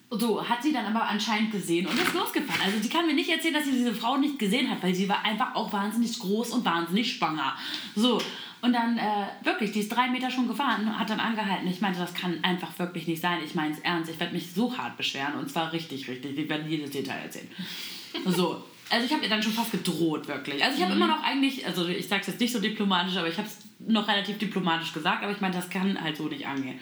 So, hat sie dann aber anscheinend gesehen und ist losgefahren. Also sie kann mir nicht erzählen, dass sie diese Frau nicht gesehen hat, weil sie war einfach auch wahnsinnig groß und wahnsinnig schwanger. So, und dann äh, wirklich, die ist drei Meter schon gefahren, hat dann angehalten. Ich meinte, das kann einfach wirklich nicht sein. Ich meine es ernst, ich werde mich so hart beschweren und zwar richtig, richtig. Ich werde jedes Detail erzählen. So, also ich habe ihr dann schon fast gedroht, wirklich. Also ich habe immer noch eigentlich, also ich sage es jetzt nicht so diplomatisch, aber ich habe es noch relativ diplomatisch gesagt, aber ich meine, das kann halt so nicht angehen.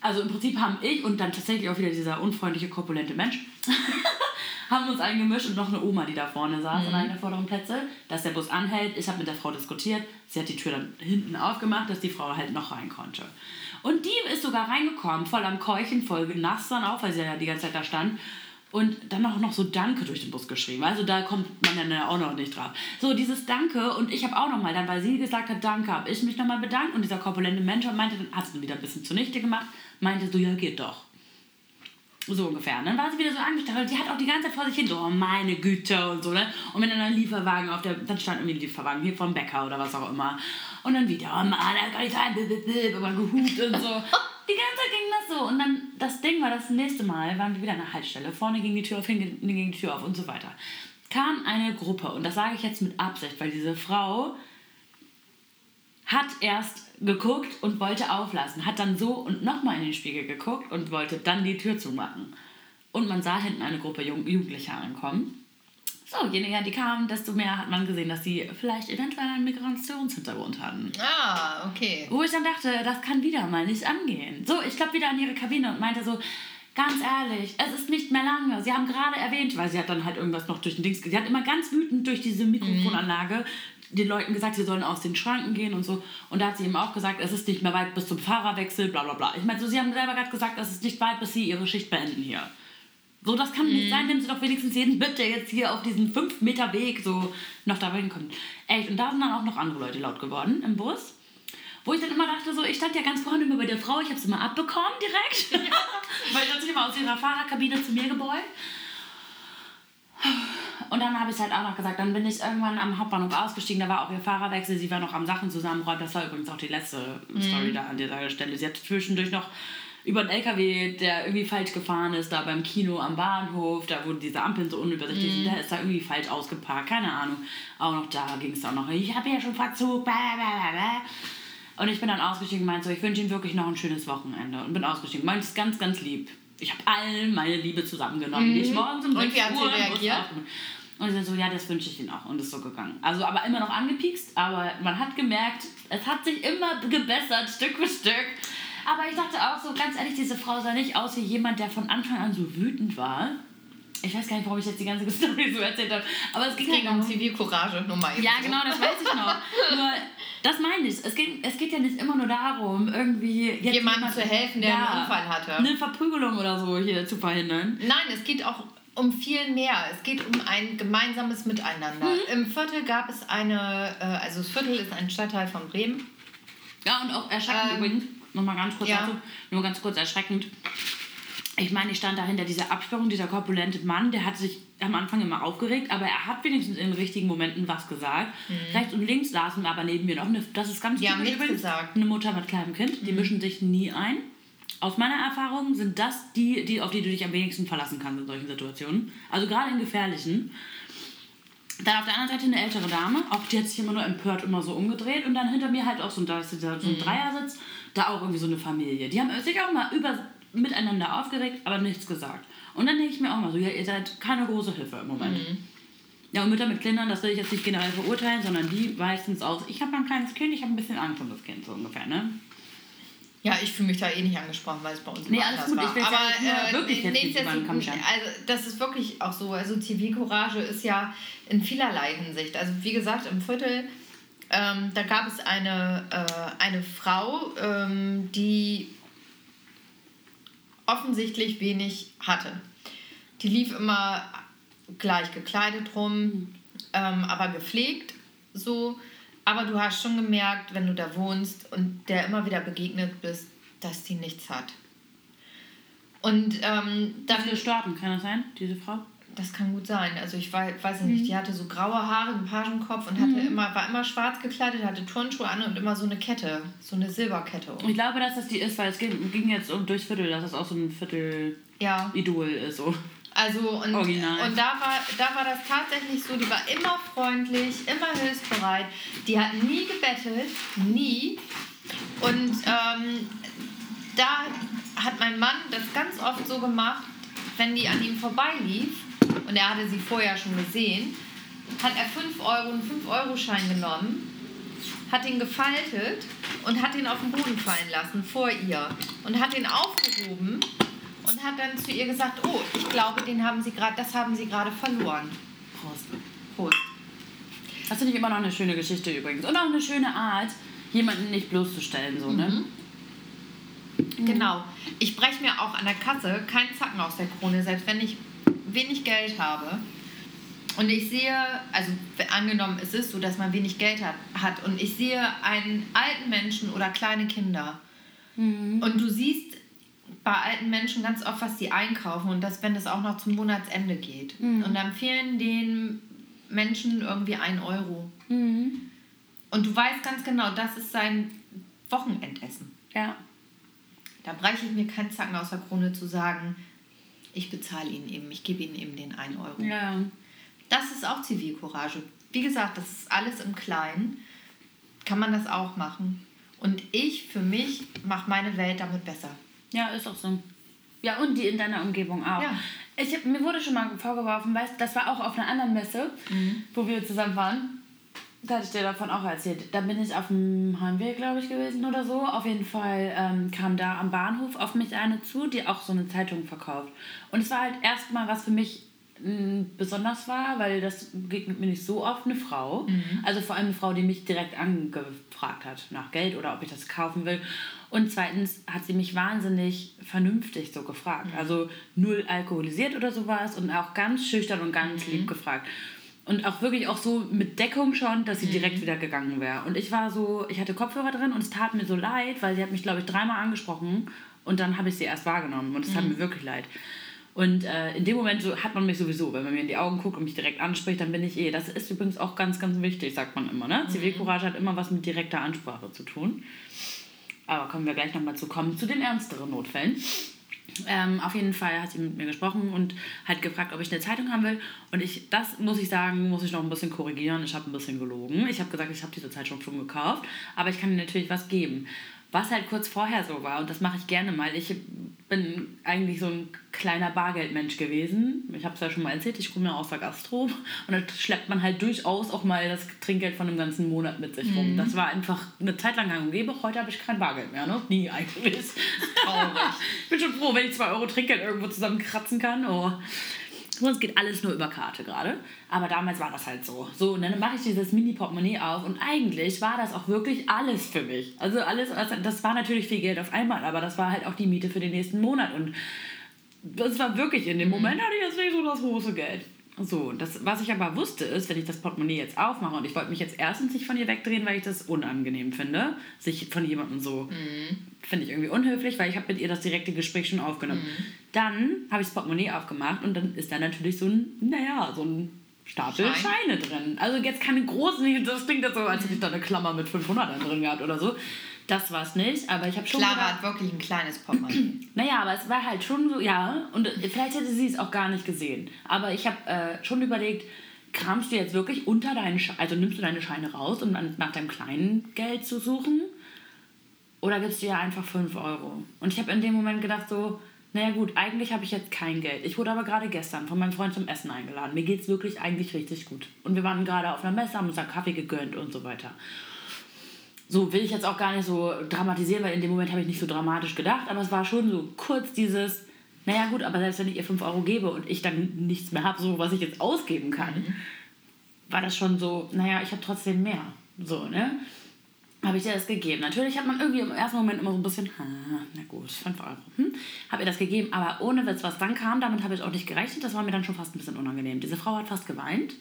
Also im Prinzip haben ich und dann tatsächlich auch wieder dieser unfreundliche, korpulente Mensch haben uns eingemischt und noch eine Oma, die da vorne saß an einer der vorderen Plätze, dass der Bus anhält. Ich habe mit der Frau diskutiert. Sie hat die Tür dann hinten aufgemacht, dass die Frau halt noch rein konnte. Und die ist sogar reingekommen, voll am Keuchen, voll nass dann auch, weil sie ja die ganze Zeit da stand. Und dann auch noch so Danke durch den Bus geschrieben. Also da kommt man dann ja auch noch nicht drauf. So, dieses Danke und ich habe auch nochmal dann, weil sie gesagt hat, Danke, habe ich mich nochmal bedankt und dieser korpulente Mensch meinte, dann hast du wieder ein bisschen zunichte gemacht, meinte so, ja, geht doch. So ungefähr. Und dann war sie wieder so angestachelt. Die hat auch die ganze Zeit vor sich hin so, oh meine Güte und so, ne? Und wenn dann ein Lieferwagen auf der, dann stand irgendwie ein Lieferwagen hier vom Bäcker oder was auch immer. Und dann wieder, oh Mann, das kann nicht sein, blablabla, gehupt und so. Die ganze Zeit ging das so. Und dann, das Ding war, das nächste Mal waren wir wieder an der Haltestelle. Vorne ging die Tür auf, hinten ging die Tür auf und so weiter. Kam eine Gruppe, und das sage ich jetzt mit Absicht, weil diese Frau hat erst geguckt und wollte auflassen, hat dann so und nochmal in den Spiegel geguckt und wollte dann die Tür zumachen. Und man sah hinten eine Gruppe Jugendlicher ankommen. So, je näher die kamen, desto mehr hat man gesehen, dass sie vielleicht eventuell einen Migrationshintergrund hatten. Ah, okay. Wo ich dann dachte, das kann wieder mal nicht angehen. So, ich glaube wieder an ihre Kabine und meinte so, ganz ehrlich, es ist nicht mehr lange. Sie haben gerade erwähnt, weil sie hat dann halt irgendwas noch durch den Dings, sie hat immer ganz wütend durch diese Mikrofonanlage den Leuten gesagt, sie sollen aus den Schranken gehen und so. Und da hat sie eben auch gesagt, es ist nicht mehr weit bis zum Fahrerwechsel, bla bla bla. Ich meine, so, sie haben selber gerade gesagt, es ist nicht weit, bis sie ihre Schicht beenden hier. So, das kann nicht sein, nehmen Sie doch wenigstens jeden mit, der jetzt hier auf diesen 5 Meter Weg so noch da hinkommt. Echt, und da sind dann auch noch andere Leute laut geworden im Bus. Wo ich dann immer dachte, so, ich stand ja ganz vorne immer bei der Frau, ich habe sie immer abbekommen direkt. Weil die hat sich immer aus ihrer Fahrerkabine zu mir gebeugt. Und dann habe ich halt auch noch gesagt, dann bin ich irgendwann am Hauptbahnhof ausgestiegen, da war auch ihr Fahrerwechsel, sie war noch am Sachen zusammenräumen. Das war übrigens auch die letzte Story da an dieser Stelle. Sie hat zwischendurch noch über einen LKW, der irgendwie falsch gefahren ist, da beim Kino am Bahnhof, da wo diese Ampeln so unübersichtlich sind, der ist da irgendwie falsch ausgeparkt, keine Ahnung. Auch noch da ging es auch noch, ich habe ja schon Verzug, bla bla bla bla. Und ich bin dann ausgestiegen und meinte so, ich wünsche Ihnen wirklich noch ein schönes Wochenende. Und bin ausgestiegen. Meinte es ganz, ganz lieb. Ich habe allen meine Liebe zusammengenommen, die ich morgens um Und 6 wie hat sie Uhr reagiert? Und ich so, ja, das wünsche ich Ihnen auch. Und ist so gegangen. Also aber immer noch angepiekst, aber man hat gemerkt, es hat sich immer gebessert, Stück für Stück. Aber ich dachte auch so, ganz ehrlich, diese Frau sah nicht aus wie jemand, der von Anfang an so wütend war. Ich weiß gar nicht, warum ich jetzt die ganze Story so erzählt habe. Aber es ging ging halt um Zivilcourage Nummer eben ja, so. genau, das weiß ich noch. Nur, das meine ich. Es geht, es geht ja nicht immer nur darum, irgendwie jetzt Jemandem jemand- zu helfen, der einen Unfall hatte. Eine Verprügelung oder so hier zu verhindern. Nein, es geht auch um viel mehr. Es geht um ein gemeinsames Miteinander. Mhm. Im Viertel gab es eine, äh, also das Viertel ist ein Stadtteil von Bremen. Ja, und auch erschreckend Ähm, übrigens, nochmal ganz kurz ja. dazu, nur ganz kurz erschreckend. Ich meine, ich stand dahinter, dieser Absperrung, dieser korpulente Mann, der hat sich am Anfang immer aufgeregt, aber er hat wenigstens in den richtigen Momenten was gesagt. Rechts und links saßen aber neben mir noch eine, das ist ganz Mhm. Haben typisch übrigens, gesagt. eine Mutter mit kleinem Kind, die mischen sich nie ein. Aus meiner Erfahrung sind das die, die, auf die du dich am wenigsten verlassen kannst in solchen Situationen. Also gerade in gefährlichen. Dann auf der anderen Seite eine ältere Dame, auch die hat sich immer nur empört immer so umgedreht und dann hinter mir halt auch so ein, da ist so ein Dreiersitz, da auch irgendwie so eine Familie. Die haben sich auch mal über, miteinander aufgeregt, aber nichts gesagt. Und dann denke ich mir auch mal so, ja, ihr seid keine große Hilfe im Moment. Ja, und Mütter mit Kindern, das will ich jetzt nicht generell verurteilen, sondern die meistens aus, ich habe ein kleines Kind, ich habe ein bisschen Angst um das Kind, so ungefähr, ne? Ja, ich fühle mich da eh nicht angesprochen, weil es bei uns Nee, alles gut. Ich war. will ja Aber nicht nur äh, wirklich jetzt nicht nichtsdestotrotz- über den Kamm scheren. also das ist wirklich auch so. Also Zivilcourage ist ja in vielerlei Hinsicht. Also wie gesagt, im Viertel, ähm, da gab es eine, äh, eine Frau, ähm, die offensichtlich wenig hatte. Die lief immer gleich gekleidet rum, ähm, aber gepflegt so. Aber du hast schon gemerkt, wenn du da wohnst und der immer wieder begegnet bist, dass die nichts hat. Und ähm, dann, starten, kann das sein, diese Frau? Das kann gut sein. Also ich wei- weiß nicht, die hatte so graue Haare, einen Pagenkopf und hatte immer, war immer schwarz gekleidet, hatte Turnschuhe an und immer so eine Kette, so eine Silberkette. um. Ich glaube, dass das die ist, weil es ging, ging jetzt um durchs Viertel, dass das auch so ein Viertel-Idol Ja, ist. So. Also und, Original. und da, war, da war das tatsächlich so, die war immer freundlich, immer hilfsbereit. Die hat nie gebettelt, nie. Und ähm, da hat mein Mann das ganz oft so gemacht, wenn die an ihm vorbeilief, und er hatte sie vorher schon gesehen, hat er 5 Euro, einen 5-Euro-Schein genommen, hat ihn gefaltet und hat ihn auf den Boden fallen lassen vor ihr und hat ihn aufgehoben und hat dann zu ihr gesagt, oh, ich glaube, den haben sie gerade, das haben sie gerade verloren. Prost. Prost. Das finde ich immer noch eine schöne Geschichte übrigens. Und auch eine schöne Art, jemanden nicht bloßzustellen. So, ne? Genau. Ich breche mir auch an der Kasse keinen Zacken aus der Krone, selbst wenn ich wenig Geld habe. Und ich sehe, also angenommen, es ist so, dass man wenig Geld hat, hat und ich sehe einen alten Menschen oder kleine Kinder. Und du siehst bei alten Menschen ganz oft, was die einkaufen und das, wenn es auch noch zum Monatsende geht. Und dann fehlen den Menschen irgendwie ein Euro. Mhm. Und du weißt ganz genau, das ist sein Wochenendessen. Ja. Da breche ich mir keinen Zacken aus der Krone zu sagen, ich bezahle ihn eben, ich gebe ihnen eben den 1 Euro. Ja. Das ist auch Zivilcourage. Wie gesagt, das ist alles im Kleinen. Kann man das auch machen. Und ich für mich mache meine Welt damit besser. Ja, ist auch so. Ja, und die in deiner Umgebung auch. Ja. Ich hab, mir wurde schon mal vorgeworfen, weißt das war auch auf einer anderen Messe, wo wir zusammen waren. Da hatte ich dir davon auch erzählt. Da bin ich auf dem Heimweg, glaube ich, gewesen oder so. Auf jeden Fall ähm, kam da am Bahnhof auf mich eine zu, die auch so eine Zeitung verkauft. Und es war halt erstmal was für mich mh, besonders war, weil das begegnet mir nicht so oft eine Frau. Also vor allem eine Frau, die mich direkt angefragt hat nach Geld oder ob ich das kaufen will. Und zweitens hat sie mich wahnsinnig vernünftig so gefragt. Also null alkoholisiert oder sowas und auch ganz schüchtern und ganz lieb gefragt. Und auch wirklich auch so mit Deckung schon, dass sie direkt wieder gegangen wäre. Und ich war so, ich hatte Kopfhörer drin und es tat mir so leid, weil sie hat mich, glaube ich, dreimal angesprochen und dann habe ich sie erst wahrgenommen und es tat mir wirklich leid. Und äh, in dem Moment so hat man mich sowieso, wenn man mir in die Augen guckt und mich direkt anspricht, dann bin ich eh. Das ist übrigens auch ganz, ganz wichtig, sagt man immer. Ne? Zivilcourage hat immer was mit direkter Ansprache zu tun. Aber kommen wir gleich nochmal zu kommen, zu den ernsteren Notfällen. Ähm, auf jeden Fall hat sie mit mir gesprochen und hat gefragt, ob ich eine Zeitung haben will. Und ich, das muss ich sagen, muss ich noch ein bisschen korrigieren. Ich habe ein bisschen gelogen. Ich habe gesagt, ich habe diese Zeitung schon gekauft, aber ich kann dir natürlich was geben. Was halt kurz vorher so war, und das mache ich gerne mal. Ich bin eigentlich so ein kleiner Bargeldmensch gewesen. Ich habe es ja schon mal erzählt, ich komme ja aus der Gastro. Und da schleppt man halt durchaus auch mal das Trinkgeld von einem ganzen Monat mit sich rum. Das war einfach eine Zeit lang gang und gäbe. Heute habe ich kein Bargeld mehr, ne? Nie eigentlich. Traurig. ich bin schon froh, wenn ich 2 Euro Trinkgeld irgendwo zusammenkratzen kann. Oh. Sonst geht alles nur über Karte gerade. Aber damals war das halt so. So, und dann mache ich dieses Mini-Portemonnaie auf und eigentlich war das auch wirklich alles für mich. Also alles, das war natürlich viel Geld auf einmal, aber das war halt auch die Miete für den nächsten Monat. Und das war wirklich, in dem Moment hatte ich jetzt nicht so das große Geld. So, das, was ich aber wusste, ist, wenn ich das Portemonnaie jetzt aufmache und ich wollte mich jetzt erstens nicht von ihr wegdrehen, weil ich das unangenehm finde, sich von jemandem so, finde ich irgendwie unhöflich, weil ich habe mit ihr das direkte Gespräch schon aufgenommen. Dann habe ich das Portemonnaie aufgemacht und dann ist da natürlich so ein, naja, so ein Stapel Schein. Scheine drin. Also jetzt keine großen, das klingt jetzt so, als hätte ich da eine Klammer mit 500 drin gehabt oder so. Das war es nicht, aber ich habe schon Clara gedacht- hat wirklich ein kleines Portemonnaie. naja, aber es war halt schon so, ja, und vielleicht hätte sie es auch gar nicht gesehen. Aber ich habe äh, schon überlegt, kramst du jetzt wirklich unter deinen Scheine, also nimmst du deine Scheine raus, um dann nach deinem kleinen Geld zu suchen? Oder gibst du ihr einfach 5 Euro? Und ich habe in dem Moment gedacht so, naja gut, eigentlich habe ich jetzt kein Geld. Ich wurde aber gerade gestern von meinem Freund zum Essen eingeladen. Mir geht es wirklich eigentlich richtig gut. Und wir waren gerade auf einer Messe, haben uns einen Kaffee gegönnt und so weiter. So will ich jetzt auch gar nicht so dramatisieren, weil in dem Moment habe ich nicht so dramatisch gedacht, aber es war schon so kurz dieses, naja gut, aber selbst wenn ich ihr 5 Euro gebe und ich dann nichts mehr habe, so was ich jetzt ausgeben kann, war das schon so, naja, ich habe trotzdem mehr. So, ne? Habe ich dir das gegeben. Natürlich hat man irgendwie im ersten Moment immer so ein bisschen, na gut, 5 Euro. Hm? Habe ihr das gegeben, aber ohne Witz, was dann kam, damit habe ich auch nicht gerechnet. Das war mir dann schon fast ein bisschen unangenehm. Diese Frau hat fast geweint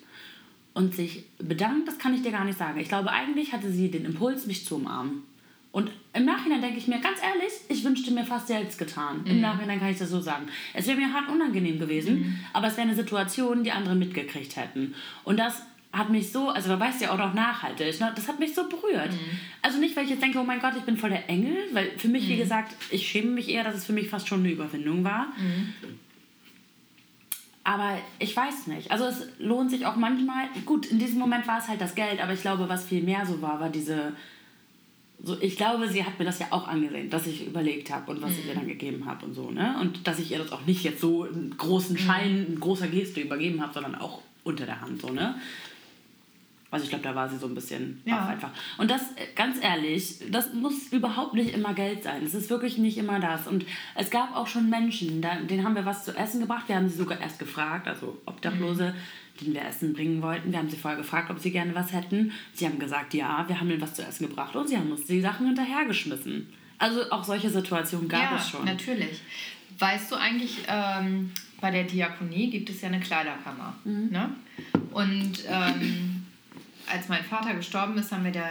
und sich bedankt, das kann ich dir gar nicht sagen. Ich glaube, eigentlich hatte sie den Impuls, mich zu umarmen. Und im Nachhinein denke ich mir, ganz ehrlich, ich wünschte mir fast selbst getan. Im Nachhinein kann ich das so sagen. Es wäre mir hart unangenehm gewesen, aber es wäre eine Situation, die andere mitgekriegt hätten. Und das hat mich so, also da weißt du ja auch noch nachhaltig, ne? das hat mich so berührt. Also nicht, weil ich jetzt denke, oh mein Gott, ich bin voll der Engel, weil für mich, wie gesagt, ich schäme mich eher, dass es für mich fast schon eine Überwindung war. Aber ich weiß nicht. Also es lohnt sich auch manchmal. Gut, in diesem Moment war es halt das Geld, aber ich glaube, was viel mehr so war, war diese. So, ich glaube, sie hat mir das ja auch angesehen, dass ich überlegt habe und was ich ihr dann gegeben habe und so, ne? Und dass ich ihr das auch nicht jetzt so einen großen Schein, in großer Geste übergeben habe, sondern auch unter der Hand, so, ne? Also ich glaube, da war sie so ein bisschen Ja. einfach. Und das, äh, ganz ehrlich, das muss überhaupt nicht immer Geld sein. Es ist wirklich nicht immer das. Und es gab auch schon Menschen, da, denen haben wir was zu essen gebracht. Wir haben sie sogar erst gefragt, also Obdachlose, denen wir Essen bringen wollten. Wir haben sie vorher gefragt, ob sie gerne was hätten. Sie haben gesagt, ja, wir haben ihnen was zu essen gebracht. Und sie haben uns die Sachen hinterhergeschmissen. Also auch solche Situationen gab ja, es schon. natürlich. Weißt du eigentlich, ähm, bei der Diakonie gibt es ja eine Kleiderkammer. Mhm. Ne? Und ähm, als mein Vater gestorben ist, haben wir da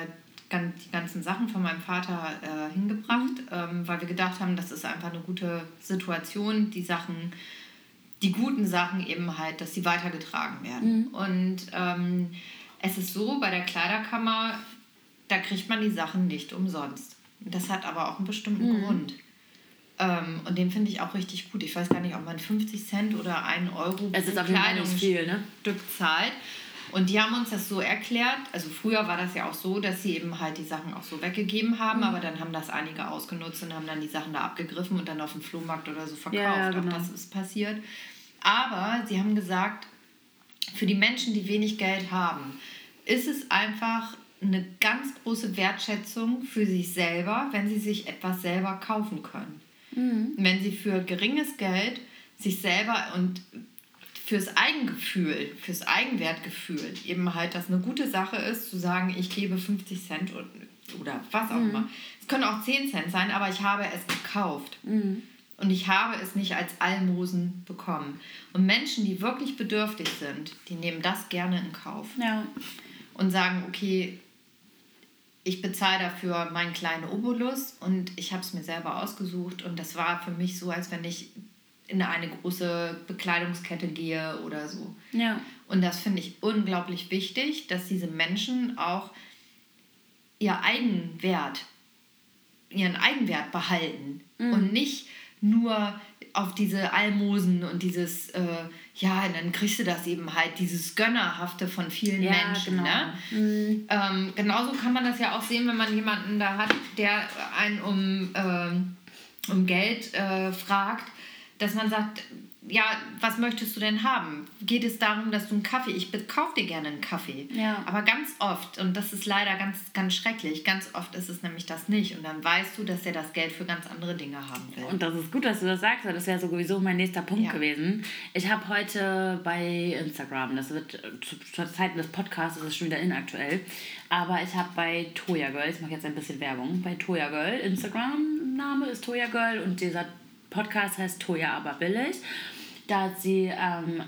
die ganzen Sachen von meinem Vater äh, hingebracht, Mhm. ähm, weil wir gedacht haben, das ist einfach eine gute Situation, die Sachen, die guten Sachen eben halt, dass sie weitergetragen werden. Und ähm, es ist so, bei der Kleiderkammer, da kriegt man die Sachen nicht umsonst. Das hat aber auch einen bestimmten Grund. Ähm, und den finde ich auch richtig gut. Ich weiß gar nicht, ob man 50 Cent oder 1 Euro pro viel, ne? Stück zahlt. Und die haben uns das so erklärt. Also früher war das ja auch so, dass sie eben halt die Sachen auch so weggegeben haben, Mhm. aber dann haben das einige ausgenutzt und haben dann die Sachen da abgegriffen und dann auf dem Flohmarkt oder so verkauft. Ja, ja, genau. Auch das ist passiert. Aber sie haben gesagt, für die Menschen, die wenig Geld haben, ist es einfach eine ganz große Wertschätzung für sich selber, wenn sie sich etwas selber kaufen können. Wenn sie für geringes Geld sich selber und fürs Eigengefühl, fürs Eigenwertgefühl eben halt das eine gute Sache ist, zu sagen, ich gebe 50 Cent und, oder was auch immer. Es können auch 10 Cent sein, aber ich habe es gekauft. Und ich habe es nicht als Almosen bekommen. Und Menschen, die wirklich bedürftig sind, die nehmen das gerne in Kauf Ja. und sagen, okay, ich bezahle dafür meinen kleinen Obolus und ich habe es mir selber ausgesucht und das war für mich so, als wenn ich in eine große Bekleidungskette gehe oder so. Ja. Und das finde ich unglaublich wichtig, dass diese Menschen auch ihr Eigenwert, ihren Eigenwert behalten und nicht nur auf diese Almosen und dieses, äh, ja, dann kriegst du das eben halt, dieses Gönnerhafte von vielen Ja, Menschen. genau. Ne? Ähm, genauso kann man das ja auch sehen, wenn man jemanden da hat, der einen um, ähm, um Geld äh, fragt, dass man sagt, ja, was möchtest du denn haben? Geht es darum, dass du einen Kaffee, ich kaufe dir gerne einen Kaffee. Ja. Aber ganz oft, und das ist leider ganz, ganz schrecklich, ganz oft ist es nämlich das nicht. Und dann weißt du, dass er das Geld für ganz andere Dinge haben will. Und das ist gut, dass du das sagst, weil das wäre sowieso mein nächster Punkt Ja. gewesen. Ich habe heute bei Instagram, das wird äh, zu, zur Zeit des Podcasts, ist es schon wieder inaktuell, aber ich habe bei Toya Girl, ich mache jetzt ein bisschen Werbung, bei Toya Girl, Instagram-Name ist Toya Girl und dieser Podcast heißt Toya aber billig. Da hat sie ähm,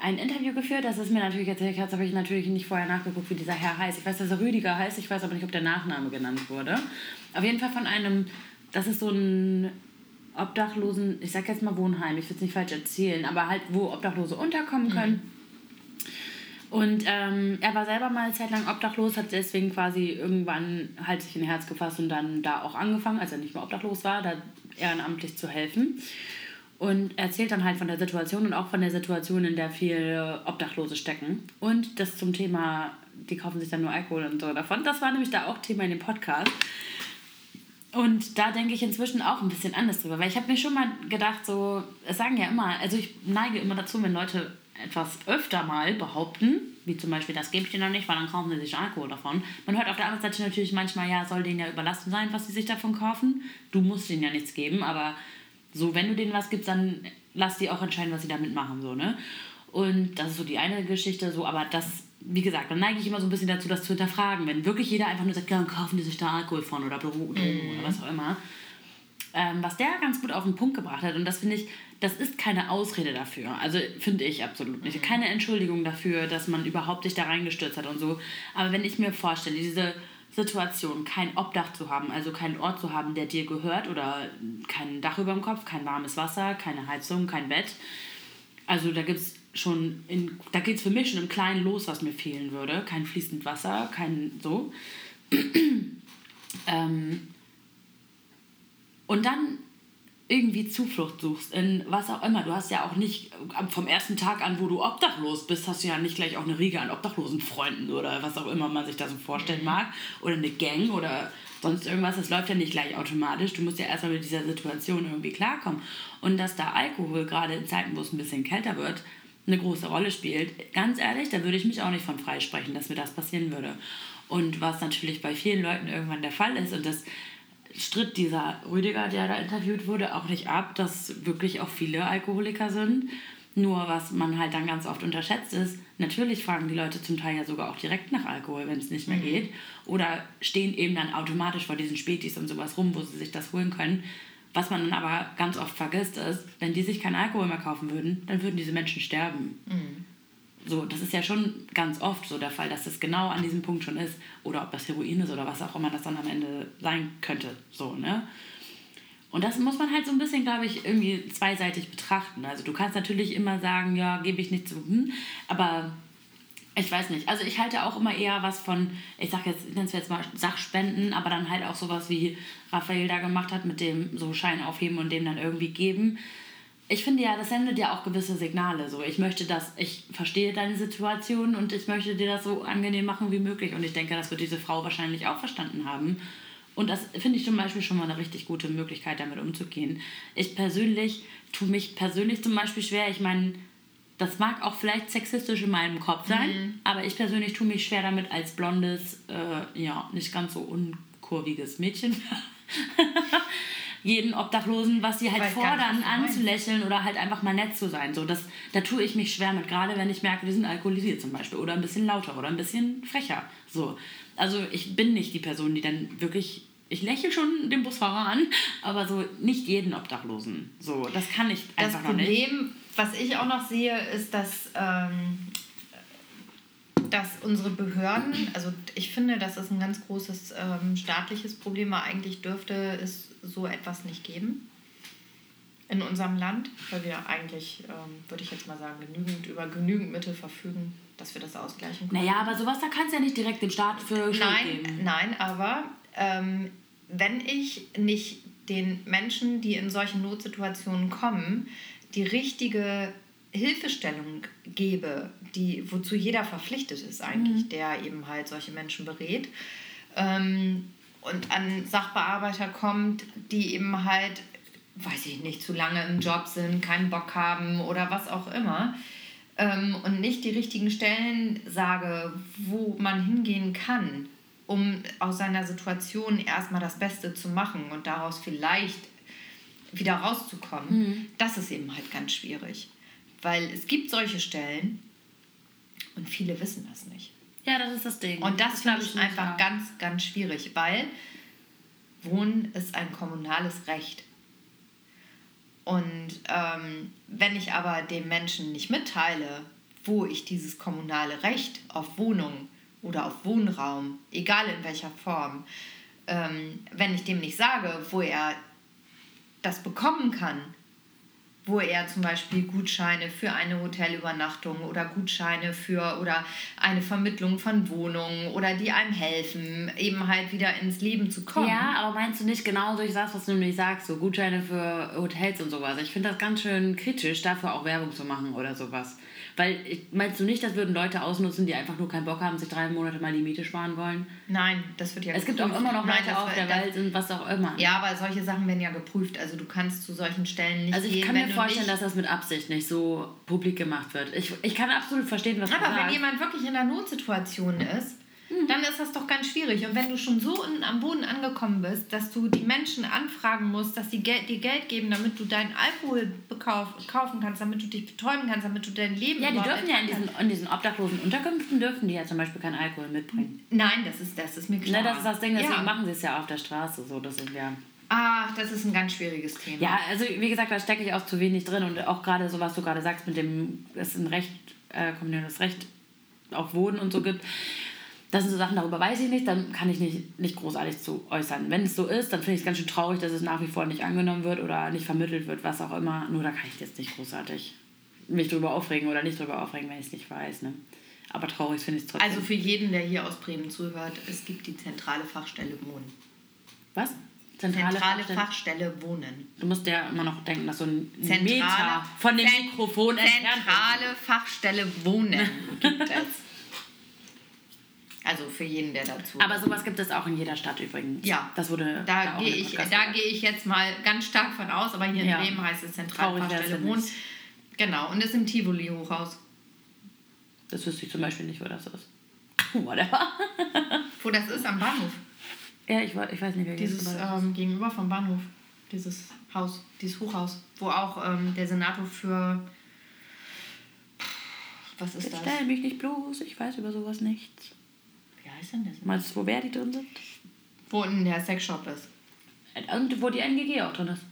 ein Interview geführt, das ist mir natürlich jetzt habe ich natürlich nicht vorher nachgeguckt, wie dieser Herr heißt. Ich weiß, dass er Rüdiger heißt, ich weiß aber nicht, ob der Nachname genannt wurde. Auf jeden Fall von einem, das ist so ein Obdachlosen, ich sag jetzt mal Wohnheim, ich will es nicht falsch erzählen, aber halt, wo Obdachlose unterkommen können. Und ähm, er war selber mal eine Zeit lang obdachlos, hat deswegen quasi irgendwann halt sich in Herz gefasst und dann da auch angefangen, als er nicht mehr obdachlos war, da ehrenamtlich zu helfen. Und erzählt dann halt von der Situation und auch von der Situation, in der viele Obdachlose stecken. Und das zum Thema, die kaufen sich dann nur Alkohol und so davon. Das war nämlich da auch Thema in dem Podcast. Und da denke ich inzwischen auch ein bisschen anders drüber, weil ich habe mir schon mal gedacht, so, es sagen ja immer, also ich neige immer dazu, wenn Leute etwas öfter mal behaupten, wie zum Beispiel, das gebe ich dir noch nicht, weil dann kaufen sie sich Alkohol davon. Man hört auf der anderen Seite natürlich manchmal, ja, soll denen ja überlassen sein, was sie sich davon kaufen. Du musst denen ja nichts geben, aber so, wenn du denen was gibst, dann lass die auch entscheiden, was sie damit machen, so, ne? Und das ist so die eine Geschichte, so, aber das, wie gesagt, dann neige ich immer so ein bisschen dazu, das zu hinterfragen. Wenn wirklich jeder einfach nur sagt, ja, dann kaufen die sich da Alkohol von oder Drogen oder was auch immer. Ähm, was der ganz gut auf den Punkt gebracht hat, und das finde ich, das ist keine Ausrede dafür. Also finde ich absolut nicht. Keine Entschuldigung dafür, dass man überhaupt sich da reingestürzt hat und so. Aber wenn ich mir vorstelle, diese Situation, kein Obdach zu haben, also keinen Ort zu haben, der dir gehört oder kein Dach über dem Kopf, kein warmes Wasser, keine Heizung, kein Bett. Also da gibt es schon, in, da geht es für mich schon im Kleinen los, was mir fehlen würde. Kein fließend Wasser, kein so. ähm, und dann irgendwie Zuflucht suchst in was auch immer. Du hast ja auch nicht am- vom ersten Tag an, wo du obdachlos bist, hast du ja nicht gleich auch eine Riege an obdachlosen Freunden oder was auch immer man sich da so vorstellen mag. Oder eine Gang oder sonst irgendwas. Das läuft ja nicht gleich automatisch. Du musst ja erstmal mit dieser Situation irgendwie klarkommen. Und dass da Alkohol gerade in Zeiten, wo es ein bisschen kälter wird, eine große Rolle spielt, ganz ehrlich, da würde ich mich auch nicht von freisprechen, dass mir das passieren würde. Und was natürlich bei vielen Leuten irgendwann der Fall ist, und das stritt dieser Rüdiger, der da interviewt wurde, auch nicht ab, dass wirklich auch viele Alkoholiker sind. Nur was man halt dann ganz oft unterschätzt ist, natürlich fragen die Leute zum Teil ja sogar auch direkt nach Alkohol, wenn es nicht mehr geht. Oder stehen eben dann automatisch vor diesen Spätis und sowas rum, wo sie sich das holen können. Was man dann aber ganz oft vergisst ist, wenn die sich keinen Alkohol mehr kaufen würden, dann würden diese Menschen sterben. So, das ist ja schon ganz oft so der Fall, dass das genau an diesem Punkt schon ist. Oder ob das Heroin ist oder was auch immer das dann am Ende sein könnte. So, ne? Und das muss man halt so ein bisschen, glaube ich, irgendwie zweiseitig betrachten. Also du kannst natürlich immer sagen, ja, gebe ich nicht zu, hm, aber ich weiß nicht. Also ich halte auch immer eher was von, ich sag jetzt, es jetzt mal Sachspenden, aber dann halt auch sowas wie Raphael da gemacht hat, mit dem so Schein aufheben und dem dann irgendwie geben. Ich finde ja, das sendet ja auch gewisse Signale. So, ich möchte das, ich verstehe deine Situation und ich möchte dir das so angenehm machen wie möglich. Und ich denke, das wird diese Frau wahrscheinlich auch verstanden haben. Und das finde ich zum Beispiel schon mal eine richtig gute Möglichkeit, damit umzugehen. Ich persönlich tue mich persönlich zum Beispiel schwer. Ich meine, das mag auch vielleicht sexistisch in meinem Kopf sein, aber ich persönlich tue mich schwer damit als blondes, äh, ja, nicht ganz so unkurviges Mädchen. jeden Obdachlosen, was sie halt fordern, anzulächeln oder halt einfach mal nett zu sein. So, das, da tue ich mich schwer mit, gerade wenn ich merke, die sind alkoholisiert zum Beispiel oder ein bisschen lauter oder ein bisschen frecher. So. Also ich bin nicht die Person, die dann wirklich, ich lächle schon den Busfahrer an, aber so nicht jeden Obdachlosen. So, das kann ich Das einfach noch nicht. Problem, was ich auch noch sehe, ist, dass, ähm, dass unsere Behörden, also ich finde, das ist ein ganz großes ähm, staatliches Problem, aber eigentlich dürfte es so etwas nicht geben in unserem Land, weil wir eigentlich, ähm, würde ich jetzt mal sagen, genügend über genügend Mittel verfügen, dass wir das ausgleichen können. Naja, aber sowas, da kannst du ja nicht direkt dem Staat für Schuld Nein, geben. nein, aber ähm, wenn ich nicht den Menschen, die in solchen Notsituationen kommen, die richtige Hilfestellung gebe, die, wozu jeder verpflichtet ist eigentlich, Mhm. der eben halt solche Menschen berät. Ähm, und an Sachbearbeiter kommt, die eben halt, weiß ich nicht, zu lange im Job sind, keinen Bock haben oder was auch immer. Ähm, und nicht die richtigen Stellen sage, wo man hingehen kann, um aus seiner Situation erstmal das Beste zu machen und daraus vielleicht wieder rauszukommen, das ist eben halt ganz schwierig. Weil es gibt solche Stellen und viele wissen das nicht. Ja, das ist das Ding. Und das glaub finde ich einfach ja. ganz, ganz schwierig, weil Wohnen ist ein kommunales Recht. Und ähm, wenn ich aber dem Menschen nicht mitteile, wo ich dieses kommunale Recht auf Wohnung oder auf Wohnraum, egal in welcher Form, ähm, wenn ich dem nicht sage, wo er das bekommen kann, wo er zum Beispiel Gutscheine für eine Hotelübernachtung oder Gutscheine für oder eine Vermittlung von Wohnungen oder die einem helfen, eben halt wieder ins Leben zu kommen. Ja, aber meinst du nicht genau durch das, was du nämlich sagst, so Gutscheine für Hotels und sowas? Ich finde das ganz schön kritisch, dafür auch Werbung zu machen oder sowas. Weil, meinst du nicht, das würden Leute ausnutzen, die einfach nur keinen Bock haben, sich drei Monate mal die Miete sparen wollen? Nein, das wird ja Es gibt auch immer noch Leute auf der Welt und was auch immer. Ja, aber solche Sachen werden ja geprüft. Also du kannst zu solchen Stellen nicht Also ich gehen, kann mir vorstellen, dass das mit Absicht nicht so publik gemacht wird. Ich, ich kann absolut verstehen, was du Aber wenn sagst. jemand wirklich in einer Notsituation ist, Mhm. dann ist das doch ganz schwierig. Und wenn du schon so unten am Boden angekommen bist, dass du die Menschen anfragen musst, dass sie Geld, dir Geld geben, damit du deinen Alkohol bekauf, kaufen kannst, damit du dich betäuben kannst, damit du dein Leben ja, die dürfen ja in diesen, in diesen obdachlosen Unterkünften dürfen die ja zum Beispiel keinen Alkohol mitbringen. Nein, das ist, das ist mir klar. Ne, das ist das Ding, deswegen ja. machen sie es ja auf der Straße so. Das sind ja. Ach, das ist ein ganz schwieriges Thema. Ja, also wie gesagt, da stecke ich auch zu wenig drin und auch gerade so, was du gerade sagst, mit dem, es ein Recht, äh, kommunales Recht auf Wohnen und so gibt. Das sind so Sachen, darüber weiß ich nicht, dann kann ich nicht, nicht großartig zu äußern. Wenn es so ist, dann finde ich es ganz schön traurig, dass es nach wie vor nicht angenommen wird oder nicht vermittelt wird, was auch immer. Nur da kann ich jetzt nicht großartig mich drüber aufregen oder nicht drüber aufregen, wenn ich es nicht weiß. Ne? Aber traurig finde ich es trotzdem. Also für jeden, der hier aus Bremen zuhört, es gibt die zentrale Fachstelle Wohnen. was? Zentrale, Fachstelle? Fachstelle Wohnen. Du musst ja immer noch denken, dass so ein Zentrale, Meter von dem Zent- Mikrofon entfernt. Zentrale Fachstelle Wohnen gibt es. Also für jeden, der dazu. Aber sowas gibt es auch in jeder Stadt übrigens. Ja. Das wurde da auch gehe ich, da gehe ich jetzt mal ganz stark von aus, aber hier in Ja. Bremen heißt es Zentrale Traurig wär's, Fachstelle wenn Wohnen. Genau, und ist im Tivoli-Hochhaus. Das wüsste ich zum Beispiel nicht, wo das ist. Whatever. Wo das ist, am Bahnhof. Ja, ich, ich weiß nicht, wer Dieses ähm, gegenüber vom Bahnhof. Dieses Haus, dieses Hochhaus, wo auch ähm, der Senator für. Was ist Jetzt das? stell mich nicht bloß, ich weiß über sowas nichts. Heißt denn das? Meinst du, wo wer die drin sind? Wo unten der Sexshop ist. Und wo die NGG auch drin ist.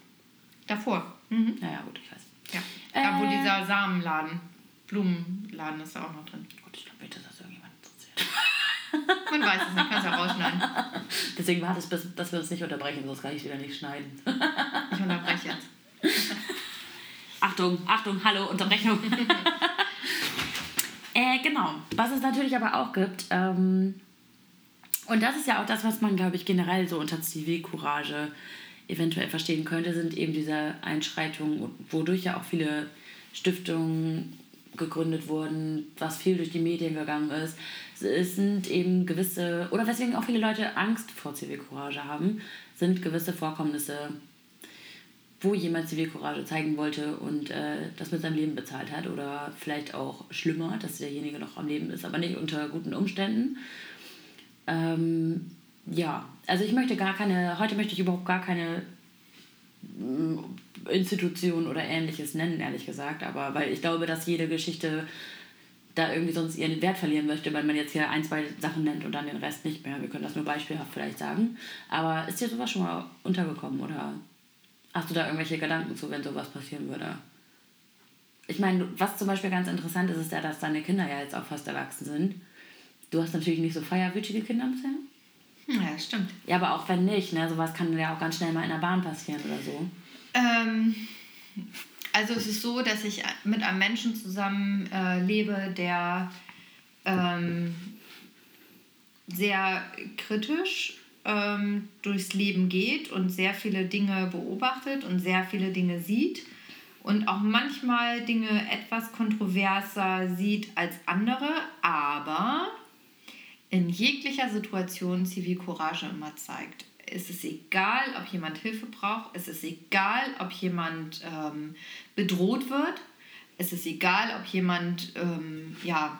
Davor. Mhm. Naja, gut, ich weiß. Ja. Da, wo Äh. dieser Samenladen, Blumenladen ist da auch noch drin. Gut, ich glaube nicht, dass das irgendjemand interessiert. Man weiß es nicht, kannst du ja rausschneiden. Deswegen war das, bis, dass wir uns nicht unterbrechen, sonst kann ich wieder nicht schneiden. Ich unterbreche jetzt. Achtung, Achtung, hallo, Unterbrechung. äh, genau. Was es natürlich aber auch gibt, ähm, und das ist ja auch das, was man, glaube ich, generell so unter Zivilcourage eventuell verstehen könnte, sind eben diese Einschreitungen, wodurch ja auch viele Stiftungen gegründet wurden, was viel durch die Medien gegangen ist. Es sind eben gewisse, oder weswegen auch viele Leute Angst vor Zivilcourage haben, sind gewisse Vorkommnisse, wo jemand Zivilcourage zeigen wollte und äh, das mit seinem Leben bezahlt hat. Oder vielleicht auch schlimmer, dass derjenige noch am Leben ist, aber nicht unter guten Umständen. Ähm, ja, also ich möchte gar keine, heute möchte ich überhaupt gar keine mm, Institution oder ähnliches nennen, ehrlich gesagt. Aber weil ich glaube, dass jede Geschichte da irgendwie sonst ihren Wert verlieren möchte, wenn man jetzt hier ein, zwei Sachen nennt und dann den Rest nicht mehr. Wir können das nur beispielhaft vielleicht sagen. Aber ist dir sowas schon mal untergekommen oder hast du da irgendwelche Gedanken zu, wenn sowas passieren würde? Ich meine, was zum Beispiel ganz interessant ist, ist ja, dass deine Kinder ja jetzt auch fast erwachsen sind. Du hast natürlich nicht so feierwütige Kinder bisher. Ja, stimmt. Ja, aber auch wenn nicht, ne? Sowas kann ja auch ganz schnell mal in der Bahn passieren oder so. Ähm, also es ist so, dass ich mit einem Menschen zusammen äh, lebe, der ähm, sehr kritisch ähm, durchs Leben geht und sehr viele Dinge beobachtet und sehr viele Dinge sieht und auch manchmal Dinge etwas kontroverser sieht als andere, aber in jeglicher Situation Zivilcourage immer zeigt. Es ist egal, ob jemand Hilfe braucht, es ist egal, ob jemand ähm, bedroht wird, es ist egal, ob jemand ähm, ja,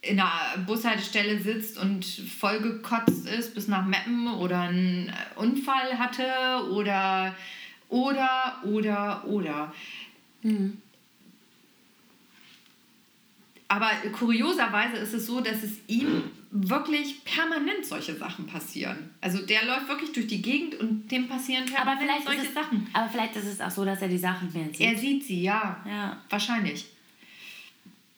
in einer Bushaltestelle sitzt und vollgekotzt ist bis nach Meppen oder einen Unfall hatte oder oder oder oder. Mhm. Aber kurioserweise ist es so, dass es ihm wirklich permanent solche Sachen passieren. Also der läuft wirklich durch die Gegend und dem passieren permanent aber solche es, Sachen. Aber vielleicht ist es auch so, dass er die Sachen mehr sieht. Er sieht sie, ja. Ja. Wahrscheinlich.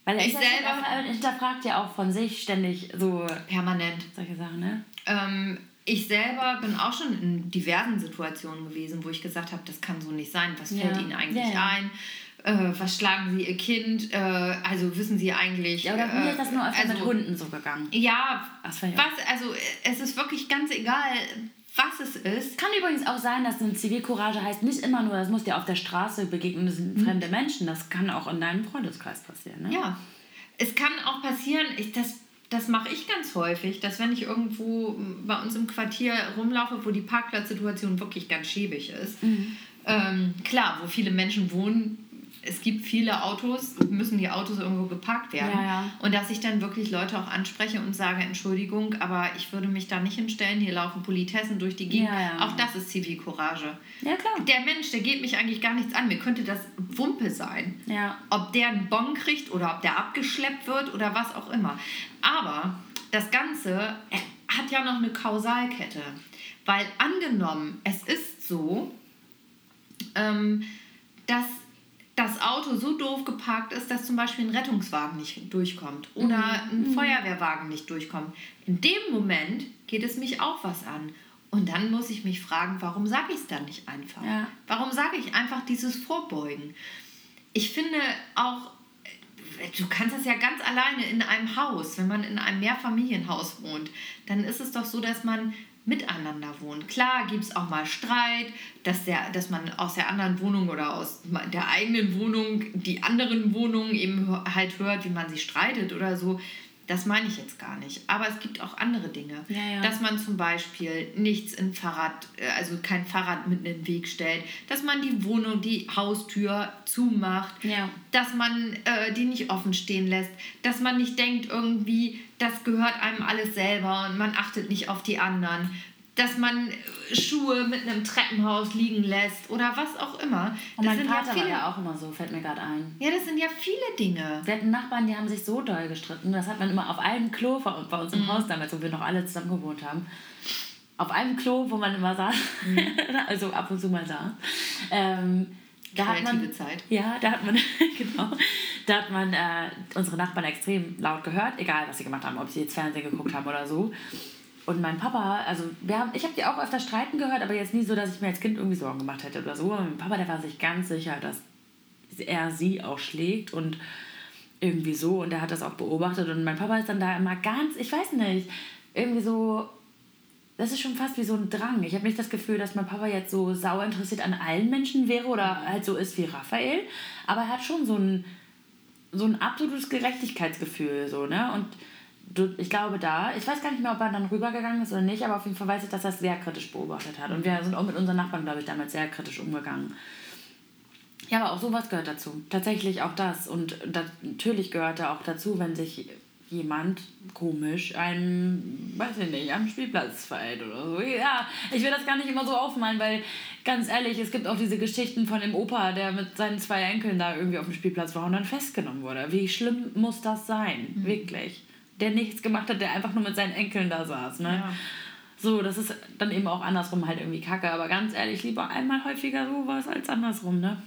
Weil er ich selber hinterfragt ja auch von sich ständig so permanent solche Sachen, ne? Ähm, ich selber bin auch schon in diversen Situationen gewesen, wo ich gesagt habe, das kann so nicht sein. Was ja. fällt Ihnen eigentlich ja, ja. ein? Äh, was schlagen Sie Ihr Kind? Äh, also wissen Sie eigentlich. Ja, oder mir äh, ist das nur öfter also, mit Hunden so gegangen. Ja, was, also es ist wirklich ganz egal, was es ist. Kann übrigens auch sein, dass eine Zivilcourage heißt nicht immer nur, das muss dir auf der Straße begegnen, das sind mhm. fremde Menschen. Das kann auch in deinem Freundeskreis passieren. Ne? Ja, es kann auch passieren, ich, das, das mache ich ganz häufig, dass wenn ich irgendwo bei uns im Quartier rumlaufe, wo die Parkplatzsituation wirklich ganz schäbig ist, mhm. ähm, klar, wo viele Menschen wohnen, es gibt viele Autos, müssen die Autos irgendwo geparkt werden. Ja, ja. Und dass ich dann wirklich Leute auch anspreche und sage, Entschuldigung, aber ich würde mich da nicht hinstellen, hier laufen Politessen durch die Gegend. Ja, auch das ist Zivilcourage. Ja, klar. Der Mensch, der geht mich eigentlich gar nichts an. Mir könnte das Wumpe sein. Ja. Ob der einen Bon kriegt oder ob der abgeschleppt wird oder was auch immer. Aber das Ganze hat ja noch eine Kausalkette. Weil angenommen, es ist so, ähm, dass das Auto so doof geparkt ist, dass zum Beispiel ein Rettungswagen nicht durchkommt oder mhm. ein mhm. Feuerwehrwagen nicht durchkommt. In dem Moment geht es mich auch was an. Und dann muss ich mich fragen, warum sage ich es dann nicht einfach? Ja. Warum sage ich einfach dieses Vorbeugen? Ich finde auch, du kannst das ja ganz alleine in einem Haus, wenn man in einem Mehrfamilienhaus wohnt, dann ist es doch so, dass man miteinander wohnen. Klar gibt es auch mal Streit, dass, der, dass man aus der anderen Wohnung oder aus der eigenen Wohnung die anderen Wohnungen eben halt hört, wie man sich streitet oder so. Das meine ich jetzt gar nicht. Aber es gibt auch andere Dinge. Ja, ja. Dass man zum Beispiel nichts in Fahrrad, äh, also kein Fahrrad mitten in den Weg stellt. Dass man die Wohnung, die Haustür zumacht. Ja. Dass man äh, die nicht offen stehen lässt. Dass man nicht denkt irgendwie, das gehört einem alles selber und man achtet nicht auf die anderen dass man Schuhe mit einem Treppenhaus liegen lässt oder was auch immer. Und das mein Vater ja viele, war ja auch immer so, fällt mir gerade ein. Ja, das sind ja viele Dinge. Wir hatten Nachbarn, die haben sich so doll gestritten. Das hat man immer auf einem Klo bei uns im mhm. Haus damals, wo wir noch alle zusammen gewohnt haben. Auf einem Klo, wo man immer saß, mhm. also ab und zu mal saß. Ähm, da hat man, Zeit. Ja, da hat man, genau, da hat man äh, unsere Nachbarn extrem laut gehört, egal was sie gemacht haben, ob sie jetzt Fernsehen geguckt haben oder so. Und mein Papa, also wir haben, ich habe die auch öfter streiten gehört, aber jetzt nie so, dass ich mir als Kind irgendwie Sorgen gemacht hätte oder so. Aber mein Papa, der war sich ganz sicher, dass er sie auch schlägt und irgendwie so. Und er hat das auch beobachtet. Und mein Papa ist dann da immer ganz, ich weiß nicht, irgendwie so, das ist schon fast wie so ein Drang. Ich habe nicht das Gefühl, dass mein Papa jetzt so sauer interessiert an allen Menschen wäre oder halt so ist wie Raphael. Aber er hat schon so ein, so ein absolutes Gerechtigkeitsgefühl, so, ne? Und ich glaube da, ich weiß gar nicht mehr, ob er dann rübergegangen ist oder nicht, aber auf jeden Fall weiß ich, dass er es sehr kritisch beobachtet hat. Und wir sind auch mit unseren Nachbarn, glaube ich, damals sehr kritisch umgegangen. Ja, aber auch sowas gehört dazu. Tatsächlich auch das. Und das, natürlich gehört da auch dazu, wenn sich jemand komisch einem, weiß ich nicht, am Spielplatz verhält oder so. Ja, ich will das gar nicht immer so aufmalen, weil ganz ehrlich, es gibt auch diese Geschichten von dem Opa, der mit seinen zwei Enkeln da irgendwie auf dem Spielplatz war und dann festgenommen wurde. Wie schlimm muss das sein? Mhm. Wirklich der nichts gemacht hat, der einfach nur mit seinen Enkeln da saß. Ne? Ja. So, das ist dann eben auch andersrum halt irgendwie kacke. Aber ganz ehrlich, lieber einmal häufiger sowas als andersrum, ne?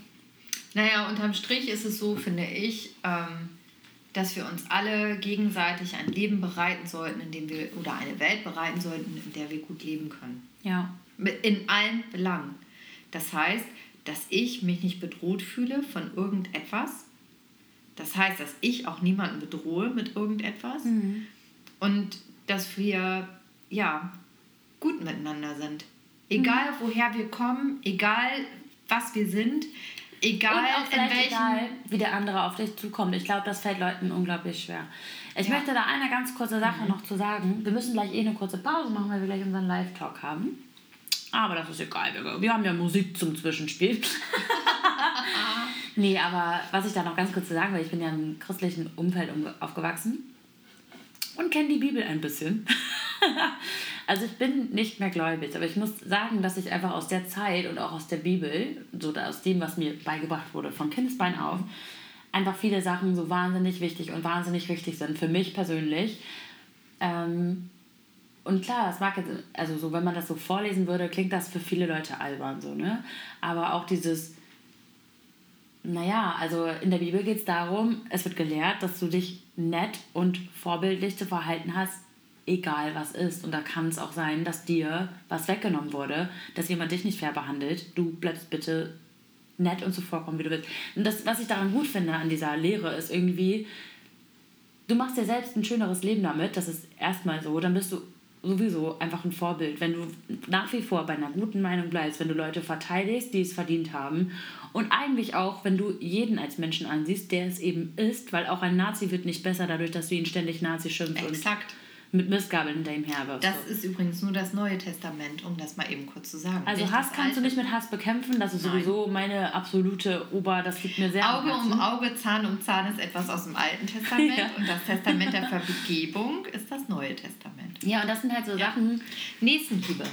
Naja, unterm Strich ist es so, finde ich, ähm, dass wir uns alle gegenseitig ein Leben bereiten sollten, in dem wir, oder eine Welt bereiten sollten, in der wir gut leben können. Ja. In allen Belangen. Das heißt, dass ich mich nicht bedroht fühle von irgendetwas, das heißt, dass ich auch niemanden bedrohe mit irgendetwas mhm. und dass wir ja, gut miteinander sind. Egal Mhm. woher wir kommen, egal was wir sind, egal in welchem. egal, wie der andere auf dich zukommt. Ich glaube, das fällt Leuten unglaublich schwer. Ich Ja. möchte da eine ganz kurze Sache noch zu sagen. Wir müssen gleich eh eine kurze Pause machen, weil wir gleich unseren Live-Talk haben. Aber das ist egal. Wir haben ja Musik zum Zwischenspiel. nee, aber was ich da noch ganz kurz zu sagen will, ich bin ja im christlichen Umfeld aufgewachsen und kenne die Bibel ein bisschen. also ich bin nicht mehr gläubig, aber ich muss sagen, dass ich einfach aus der Zeit und auch aus der Bibel, so aus dem, was mir beigebracht wurde, von Kindesbein auf, einfach viele Sachen so wahnsinnig wichtig und wahnsinnig wichtig sind für mich persönlich. Ähm, und klar, es mag jetzt, also so, wenn man das so vorlesen würde, klingt das für viele Leute albern, so, ne? Aber auch dieses, naja, also in der Bibel geht es darum, es wird gelehrt, dass du dich nett und vorbildlich zu verhalten hast, egal was ist. Und da kann es auch sein, dass dir was weggenommen wurde, dass jemand dich nicht fair behandelt. Du bleibst bitte nett und zuvorkommen, wie du willst. Und das, was ich daran gut finde an dieser Lehre, ist irgendwie, du machst dir selbst ein schöneres Leben damit, das ist erstmal so, dann bist du sowieso einfach ein Vorbild, wenn du nach wie vor bei einer guten Meinung bleibst, wenn du Leute verteidigst, die es verdient haben und eigentlich auch, wenn du jeden als Menschen ansiehst, der es eben ist, weil auch ein Nazi wird nicht besser dadurch, dass du ihn ständig Nazi schimpfst Exakt. Mit Mistgabeln hinter ihm herwirfst. Das ist übrigens nur das Neue Testament, um das mal eben kurz zu sagen. also Hass kannst du nicht mit Hass bekämpfen, das ist Nein. sowieso meine absolute Ober, das liegt mir sehr Auge um Auge, Zahn um Zahn ist etwas aus dem Alten Testament Ja. und das Testament der Vergebung ist das Neue Testament. Ja, und das sind halt so Ja. Sachen, Nächstenliebe.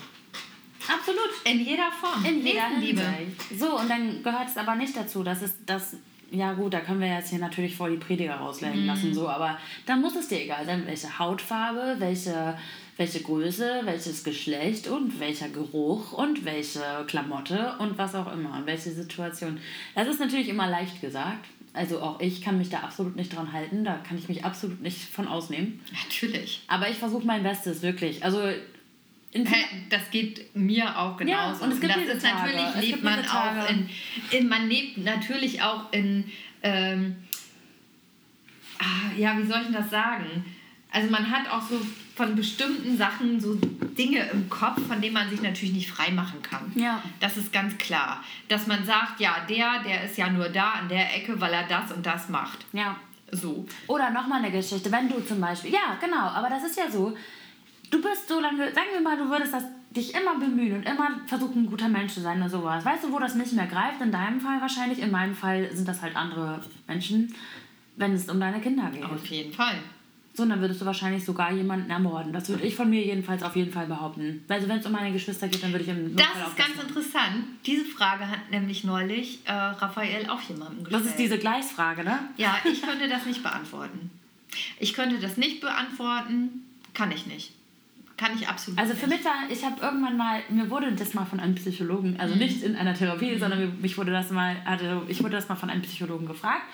absolut, In jeder Form. In jeder. Hinsicht. So, und dann gehört es aber nicht dazu, dass es das. Ja gut, da können wir jetzt hier natürlich vor die Prediger Mhm. rauslenken lassen, so, aber dann muss es dir egal sein, welche Hautfarbe, welche, welche Größe, welches Geschlecht und welcher Geruch und welche Klamotte und was auch immer und welche Situation. Das ist natürlich immer leicht gesagt. Also auch ich kann mich da absolut nicht dran halten, da kann ich mich absolut nicht von ausnehmen. Natürlich. Aber ich versuche mein Bestes, wirklich. Also Das geht mir auch genauso. Ja, und es gibt das diese ist Tage. natürlich lebt man auch in, in man lebt natürlich auch in ähm, ah, ja, wie soll ich denn das sagen? Also man hat auch so von bestimmten Sachen so Dinge im Kopf, von denen man sich natürlich nicht freimachen kann. Ja. Das ist ganz klar. Dass man sagt, ja, der, der ist ja nur da an der Ecke, weil er das und das macht. Ja. So. Oder nochmal eine Geschichte, wenn du zum Beispiel, ja, genau, aber das ist ja so, du bist so lange, sagen wir mal, du würdest das, dich immer bemühen und immer versuchen, ein guter Mensch zu sein oder sowas. Weißt du, wo das nicht mehr greift? In deinem Fall wahrscheinlich, in meinem Fall sind das halt andere Menschen, wenn es um deine Kinder geht. Auf jeden Fall. So, dann würdest du wahrscheinlich sogar jemanden ermorden. Das würde ich von mir jedenfalls auf jeden Fall behaupten. Also wenn es um meine Geschwister geht, dann würde ich im Das auch ist ganz interessant. Diese Frage hat nämlich neulich äh, Raphael auch jemandem gestellt. Das ist diese Gleisfrage, ne? Ja, ich könnte das nicht beantworten. Ich könnte das nicht beantworten. Kann ich nicht. Kann ich absolut Also für mich war, ich habe irgendwann mal, mir wurde das mal von einem Psychologen, also Mhm. nicht in einer Therapie, sondern mir, mich wurde das mal, also ich wurde das mal von einem Psychologen gefragt,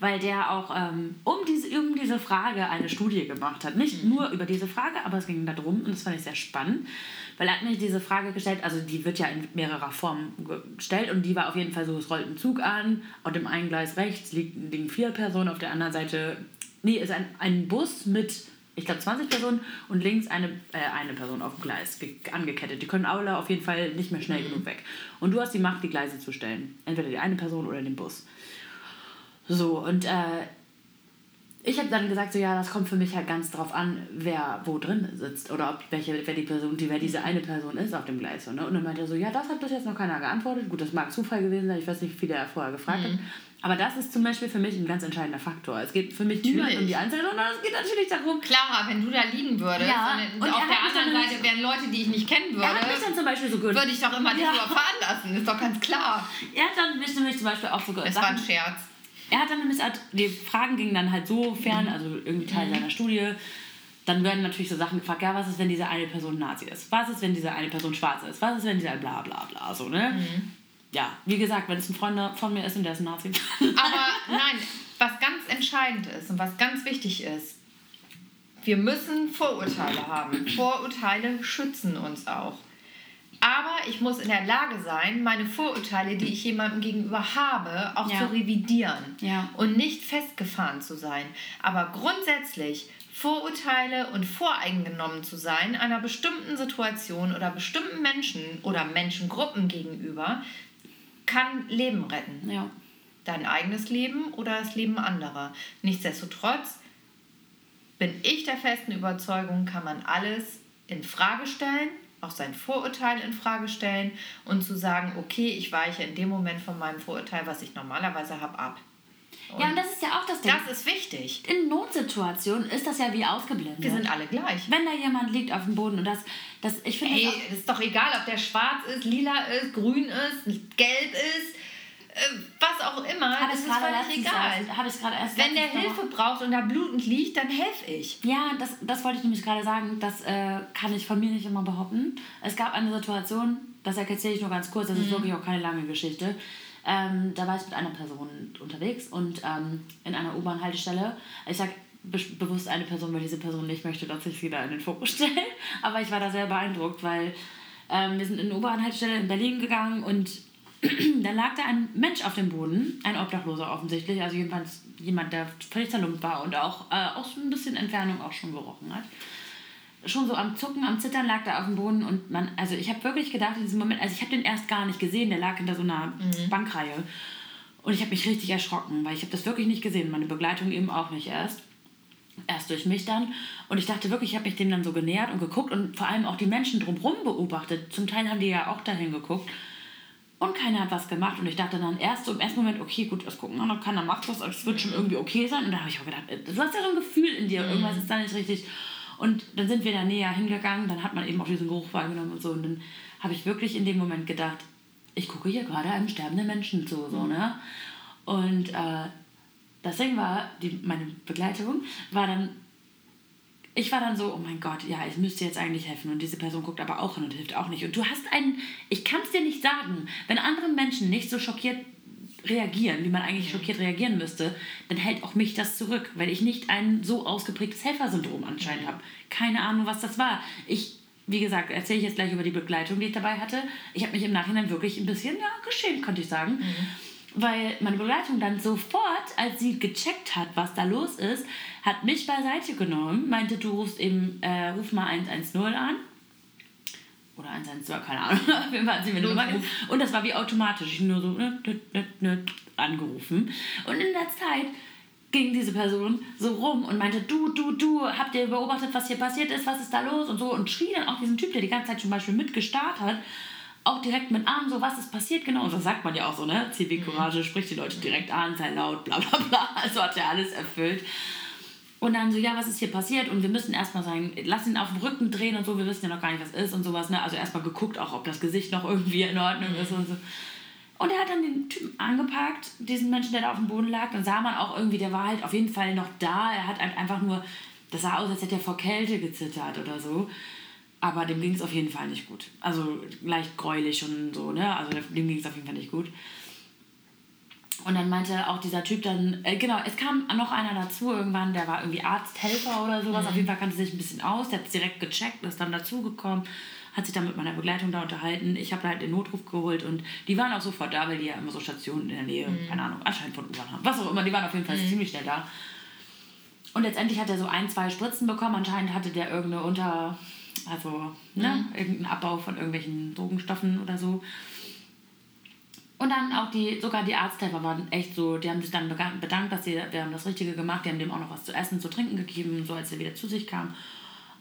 weil der auch ähm, um, diese, um diese Frage eine Studie gemacht hat. Nicht Mhm. nur über diese Frage, aber es ging darum und das fand ich sehr spannend, weil er hat mir diese Frage gestellt, also die wird ja in mehrerer Form gestellt und die war auf jeden Fall so, es rollt ein Zug an, auf dem einen Gleis rechts liegen, liegen vier Personen, auf der anderen Seite, nee, ist ein, ein Bus mit ich glaube 20 Personen und links eine, äh, eine Person auf dem Gleis ge- angekettet. Die können alle auf jeden Fall nicht mehr schnell genug weg. Und du hast die Macht, die Gleise zu stellen. Entweder die eine Person oder den Bus. So, und äh, ich habe dann gesagt, so ja, das kommt für mich halt ganz drauf an, wer wo drin sitzt oder ob welche, wer die Person, die wer diese eine Person ist auf dem Gleis. So, ne? Und dann meinte er so, ja, das hat bis jetzt noch keiner geantwortet. Gut, das mag Zufall gewesen sein, ich weiß nicht, wie viel er vorher gefragt hat. Aber das ist zum Beispiel für mich ein ganz entscheidender Faktor. Es geht für mich niemand um die Anzahl, sondern es geht natürlich darum, Klar, wenn du da liegen würdest Ja, und, und auf er der anderen Seite wären Leute, die ich nicht kennen er hat mich würde, dann zum Beispiel so gut. würde ich doch immer Ja. überfahren lassen. Ist doch ganz klar. Er hat dann mich nämlich zum Beispiel auch so Es war ein Scherz. Er hat dann nämlich, halt- die Fragen gingen dann halt so fern, also irgendwie Teil seiner Studie. Dann werden natürlich so Sachen gefragt, ja, was ist, wenn diese eine Person Nazi ist? Was ist, wenn diese eine Person schwarz ist? Was ist, wenn dieser bla bla bla, so, ne? Ja, wie gesagt, wenn es ein Freund von mir ist und der ist ein Nazi. Aber nein, was ganz entscheidend ist und was ganz wichtig ist, wir müssen Vorurteile haben. Vorurteile schützen uns auch. Aber ich muss in der Lage sein, meine Vorurteile, die ich jemandem gegenüber habe, auch Ja. zu revidieren Ja. und nicht festgefahren zu sein. Aber grundsätzlich Vorurteile und voreingenommen zu sein einer bestimmten Situation oder bestimmten Menschen oder Menschengruppen gegenüber kann Leben retten. Ja. Dein eigenes Leben oder das Leben anderer. Nichtsdestotrotz bin ich der festen Überzeugung, kann man alles in Frage stellen, auch sein Vorurteil in Frage stellen und zu sagen, okay, ich weiche in dem Moment von meinem Vorurteil, was ich normalerweise habe, ab. Ja, und das ist ja auch das Ding. Das ist wichtig. In Notsituationen ist das ja wie ausgeblendet. Wir sind alle gleich. Wenn da jemand liegt auf dem Boden und das, das ich finde Ey, das ist doch egal, ob der schwarz ist, lila ist, grün ist, gelb ist, äh, was auch immer. Hab das ist völlig egal. erst- hab ich gerade erst Wenn der letztens noch- Hilfe braucht und da blutend liegt, dann helfe ich. Ja, das, das wollte ich nämlich gerade sagen. Das äh, kann ich von mir nicht immer behaupten. Es gab eine Situation, das erzähle ich nur ganz kurz, das ist wirklich auch keine lange Geschichte. Ähm, da war ich mit einer Person unterwegs und ähm, in einer U-Bahn-Haltestelle. Ich sage be bewusst eine Person, weil diese Person nicht möchte, dass ich sie da in den Fokus stelle. Aber ich war da sehr beeindruckt, weil ähm, wir sind in eine U-Bahn-Haltestelle in Berlin gegangen und dann lag da ein Mensch auf dem Boden, ein Obdachloser offensichtlich, also jedenfalls jemand, der völlig zerlumpt war und auch äh, aus ein bisschen Entfernung auch schon gerochen hat. Schon so am Zucken, am Zittern lag da auf dem Boden und man, also ich habe wirklich gedacht in diesem Moment, also ich habe den erst gar nicht gesehen, der lag hinter so einer Bankreihe und ich habe mich richtig erschrocken, weil ich habe das wirklich nicht gesehen, meine Begleitung eben auch nicht erst erst durch mich dann. Und ich dachte wirklich, ich habe mich dem dann so genähert und geguckt und vor allem auch die Menschen drumherum beobachtet. Zum Teil haben die ja auch dahin geguckt. Und keiner hat was gemacht. Und ich dachte dann erst so im ersten Moment, okay, gut, das gucken noch, keiner macht was, es wird schon irgendwie okay sein. Und da habe ich auch gedacht, äh, du hast ja so ein Gefühl in dir, irgendwas ist da nicht richtig. Und dann sind wir da näher hingegangen, dann hat man eben auch diesen Geruch wahrgenommen und so. Und dann habe ich wirklich in dem Moment gedacht, ich gucke hier gerade einem sterbenden Menschen zu, so, ne? Und äh, das Ding war, die, meine Begleitung war dann, ich war dann so, oh mein Gott, ja, ich müsste jetzt eigentlich helfen. Und diese Person guckt aber auch hin und hilft auch nicht. Und du hast einen, ich kann es dir nicht sagen, wenn andere Menschen nicht so schockiert reagieren, wie man eigentlich schockiert reagieren müsste, dann hält auch mich das zurück, weil ich nicht ein so ausgeprägtes Helfersyndrom anscheinend habe. Keine Ahnung, was das war. Ich, wie gesagt, erzähle ich jetzt gleich über die Begleitung, die ich dabei hatte. Ich habe mich im Nachhinein wirklich ein bisschen ja, geschämt, könnte ich sagen. Weil meine Begleitung dann sofort, als sie gecheckt hat, was da los ist, hat mich beiseite genommen, meinte, du rufst eben, äh, ruf mal 110 an. Oder 112, keine Ahnung. Auf jeden Fall hat sie mir eine Nummer. Und das war wie automatisch. Ich nur so nöt, nöt, nöt, angerufen. Und in der Zeit ging diese Person so rum und meinte, du, du, du, habt ihr beobachtet, was hier passiert ist, was ist da los und so und schrie dann auch diesen Typ, der die ganze Zeit zum Beispiel mitgestarrt hat, auch direkt mit Armen so, was ist passiert genau. Und das sagt man ja auch so, ne? Zivilcourage, spricht die Leute direkt an, sei laut, bla bla bla. Also hat er alles erfüllt. Und dann so, ja, was ist hier passiert? Und wir müssen erstmal sagen, lass ihn auf den Rücken drehen und so, wir wissen ja noch gar nicht, was ist und sowas. Ne? Also erstmal geguckt, auch ob das Gesicht noch irgendwie in Ordnung ist und so. Und er hat dann den Typen angepackt, diesen Menschen, der da auf dem Boden lag. Dann sah man auch irgendwie, der war halt auf jeden Fall noch da. Er hat halt einfach nur, das sah aus, als hätte er vor Kälte gezittert oder so. Aber dem ging es auf jeden Fall nicht gut. Also leicht gräulich und so, ne? Also dem ging es auf jeden Fall nicht gut. Und dann meinte auch dieser Typ dann, äh, genau, es kam noch einer dazu irgendwann, der war irgendwie Arzthelfer oder sowas. Auf jeden Fall kannte sich ein bisschen aus, der hat es direkt gecheckt, ist dann dazugekommen, hat sich dann mit meiner Begleitung da unterhalten. Ich habe halt den Notruf geholt und die waren auch sofort da, weil die ja immer so Stationen in der Nähe, keine Ahnung, anscheinend von U-Bahn haben. Was auch immer, die waren auf jeden Fall ziemlich schnell da. Und letztendlich hat er so ein, zwei Spritzen bekommen. Anscheinend hatte der irgendeine Unter, also ne, irgendeinen Abbau von irgendwelchen Drogenstoffen oder so. Und dann auch die, sogar die Arzthelfer waren echt so, die haben sich dann bedankt, dass sie, wir haben das Richtige gemacht, die haben dem auch noch was zu essen, zu trinken gegeben, so als er wieder zu sich kam.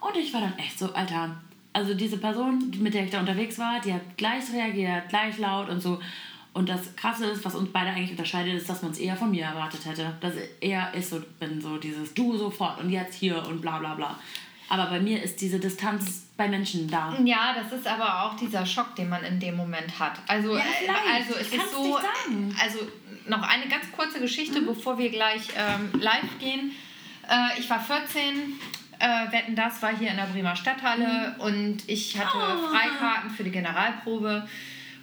Und ich war dann echt so, Alter, also diese Person, mit der ich da unterwegs war, die hat gleich reagiert, gleich laut und so. Und das Krasse ist, was uns beide eigentlich unterscheidet, ist, dass man es eher von mir erwartet hätte. Dass eher ist so, bin so dieses Du sofort und jetzt hier und bla bla bla. Aber bei mir ist diese Distanz bei Menschen da. Ja, das ist aber auch dieser Schock, den man in dem Moment hat. Also, Ja, äh, also es ist so. Also noch eine ganz kurze Geschichte, bevor wir gleich ähm, live gehen. Äh, ich war 14. Äh, Wetten, das war hier in der Bremer Stadthalle und ich hatte Freikarten für die Generalprobe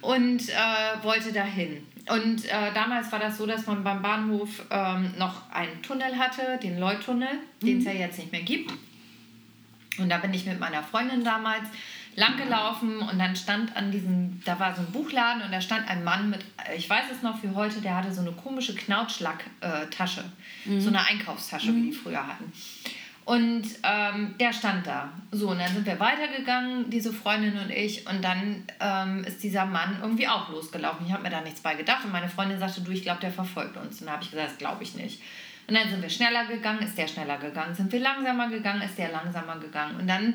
und äh, wollte dahin. Und äh, damals war das so, dass man beim Bahnhof ähm, noch einen Tunnel hatte, den Leutunnel, den es ja jetzt nicht mehr gibt. Und da bin ich mit meiner Freundin damals lang gelaufen und dann stand an diesem, da war so ein Buchladen und da stand ein Mann mit, ich weiß es noch wie heute, der hatte so eine komische Knautschlack-Tasche. So eine Einkaufstasche, wie die früher hatten. Und ähm, der stand da. So, und dann sind wir weitergegangen, diese Freundin und ich. Und dann ähm, ist dieser Mann irgendwie auch losgelaufen. Ich habe mir da nichts bei gedacht. Und meine Freundin sagte, du, ich glaube, der verfolgt uns. Und da habe ich gesagt, das glaube ich nicht. Und dann sind wir schneller gegangen, ist der schneller gegangen. Sind wir langsamer gegangen, ist der langsamer gegangen. Und dann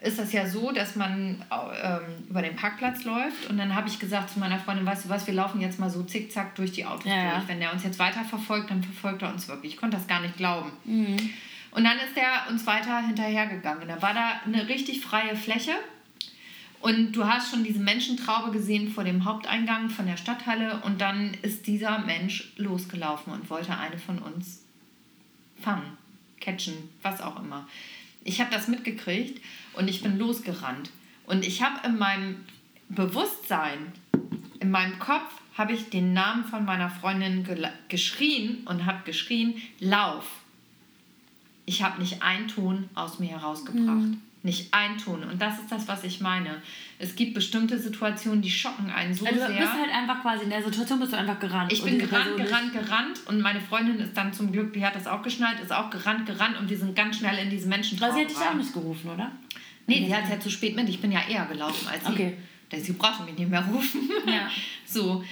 ist das ja so, dass man ähm, über den Parkplatz läuft. Und dann habe ich gesagt zu meiner Freundin, weißt du was, wir laufen jetzt mal so zickzack durch die Autos Ja, durch. Wenn der uns jetzt weiter verfolgt, dann verfolgt er uns wirklich. Ich konnte das gar nicht glauben. Mhm. Und dann ist er uns weiter hinterhergegangen. Da war da eine richtig freie Fläche. Und du hast schon diese Menschentraube gesehen vor dem Haupteingang von der Stadthalle. Und dann ist dieser Mensch losgelaufen und wollte eine von uns fangen, catchen, was auch immer. Ich habe das mitgekriegt und ich bin losgerannt. Und ich habe in meinem Bewusstsein, in meinem Kopf, habe ich den Namen von meiner Freundin geschrien und habe geschrien, lauf. Ich habe nicht einen Ton aus mir herausgebracht. Nicht ein Ton. Und das ist das, was ich meine. Es gibt bestimmte Situationen, die schocken einen so Also du sehr. bist halt einfach quasi in der Situation bist du einfach gerannt. Ich bin gerannt, Person gerannt, gerannt und meine Freundin ist dann zum Glück, die hat das auch geschnallt, ist auch gerannt, gerannt und wir sind ganz schnell in diese Menschen aber sie hat dich auch nicht gerufen, oder? Nee, sie hat es ja zu spät mit. Ich bin ja eher gelaufen als sie. Okay. Sie brauchte mich nicht mehr rufen. Ja. so.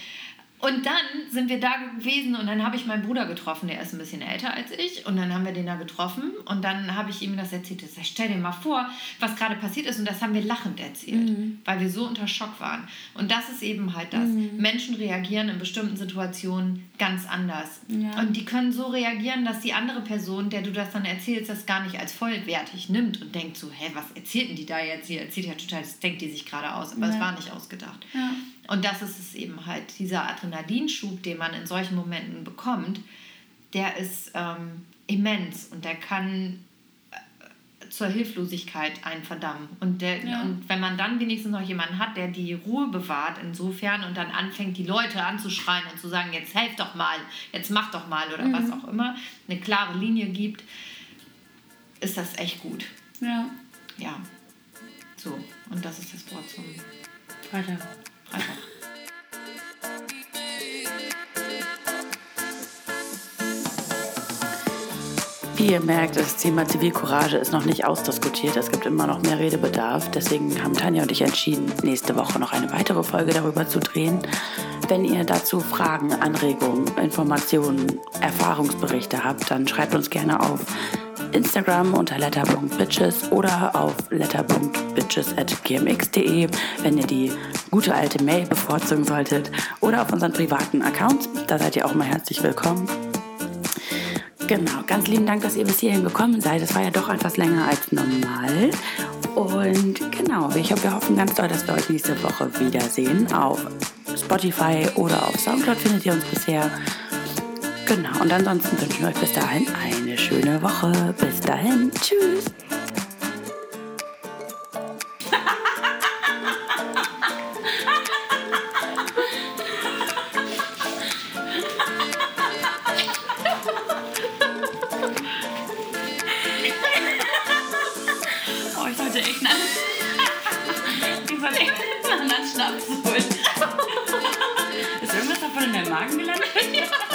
Und dann sind wir da gewesen und dann habe ich meinen Bruder getroffen, der ist ein bisschen älter als ich. Und dann haben wir den da getroffen und dann habe ich ihm das erzählt. Ich sag, stell dir mal vor, was gerade passiert ist. Und das haben wir lachend erzählt, weil wir so unter Schock waren. Und das ist eben halt das. Menschen reagieren in bestimmten Situationen ganz anders. Ja. Und die können so reagieren, dass die andere Person, der du das dann erzählst, das gar nicht als vollwertig nimmt und denkt so, hä, was erzählten die da jetzt? Sie erzählt ja total, das denkt die sich gerade aus. Aber es Ja. war nicht ausgedacht. Ja. Und das ist es eben halt, dieser Adrenalinschub, den man in solchen Momenten bekommt, der ist ähm, immens und der kann äh, zur Hilflosigkeit einen verdammen. Und, der, Ja. und wenn man dann wenigstens noch jemanden hat, der die Ruhe bewahrt, insofern und dann anfängt, die Leute anzuschreien und zu sagen, jetzt helft doch mal, jetzt mach doch mal oder was auch immer, eine klare Linie gibt, ist das echt gut. Ja. Ja. So, und das ist das Wort zum Freitag. Wie ihr merkt, das Thema Zivilcourage ist noch nicht ausdiskutiert. Es gibt immer noch mehr Redebedarf. Deswegen haben Tanja und ich entschieden, nächste Woche noch eine weitere Folge darüber zu drehen. Wenn ihr dazu Fragen, Anregungen, Informationen, Erfahrungsberichte habt, dann schreibt uns gerne auf Instagram unter letter.bitches oder auf letter.bitches.gmx.de, wenn ihr die gute alte Mail bevorzugen solltet, oder auf unseren privaten Accounts. Da seid ihr auch mal herzlich willkommen. Genau, ganz lieben Dank, dass ihr bis hierhin gekommen seid. Es war ja doch etwas länger als normal. Und genau, ich hoffe, wir hoffen ganz doll, dass wir euch nächste Woche wiedersehen. Auf Spotify oder auf Soundcloud findet ihr uns bisher. Genau, und ansonsten wünschen wir euch bis dahin eine schöne Woche. Bis dahin, tschüss. Oh, ich sollte echt einen ich sollte echt anderen Schnaps holen. Ist irgendwas davon in deinem Magen gelandet?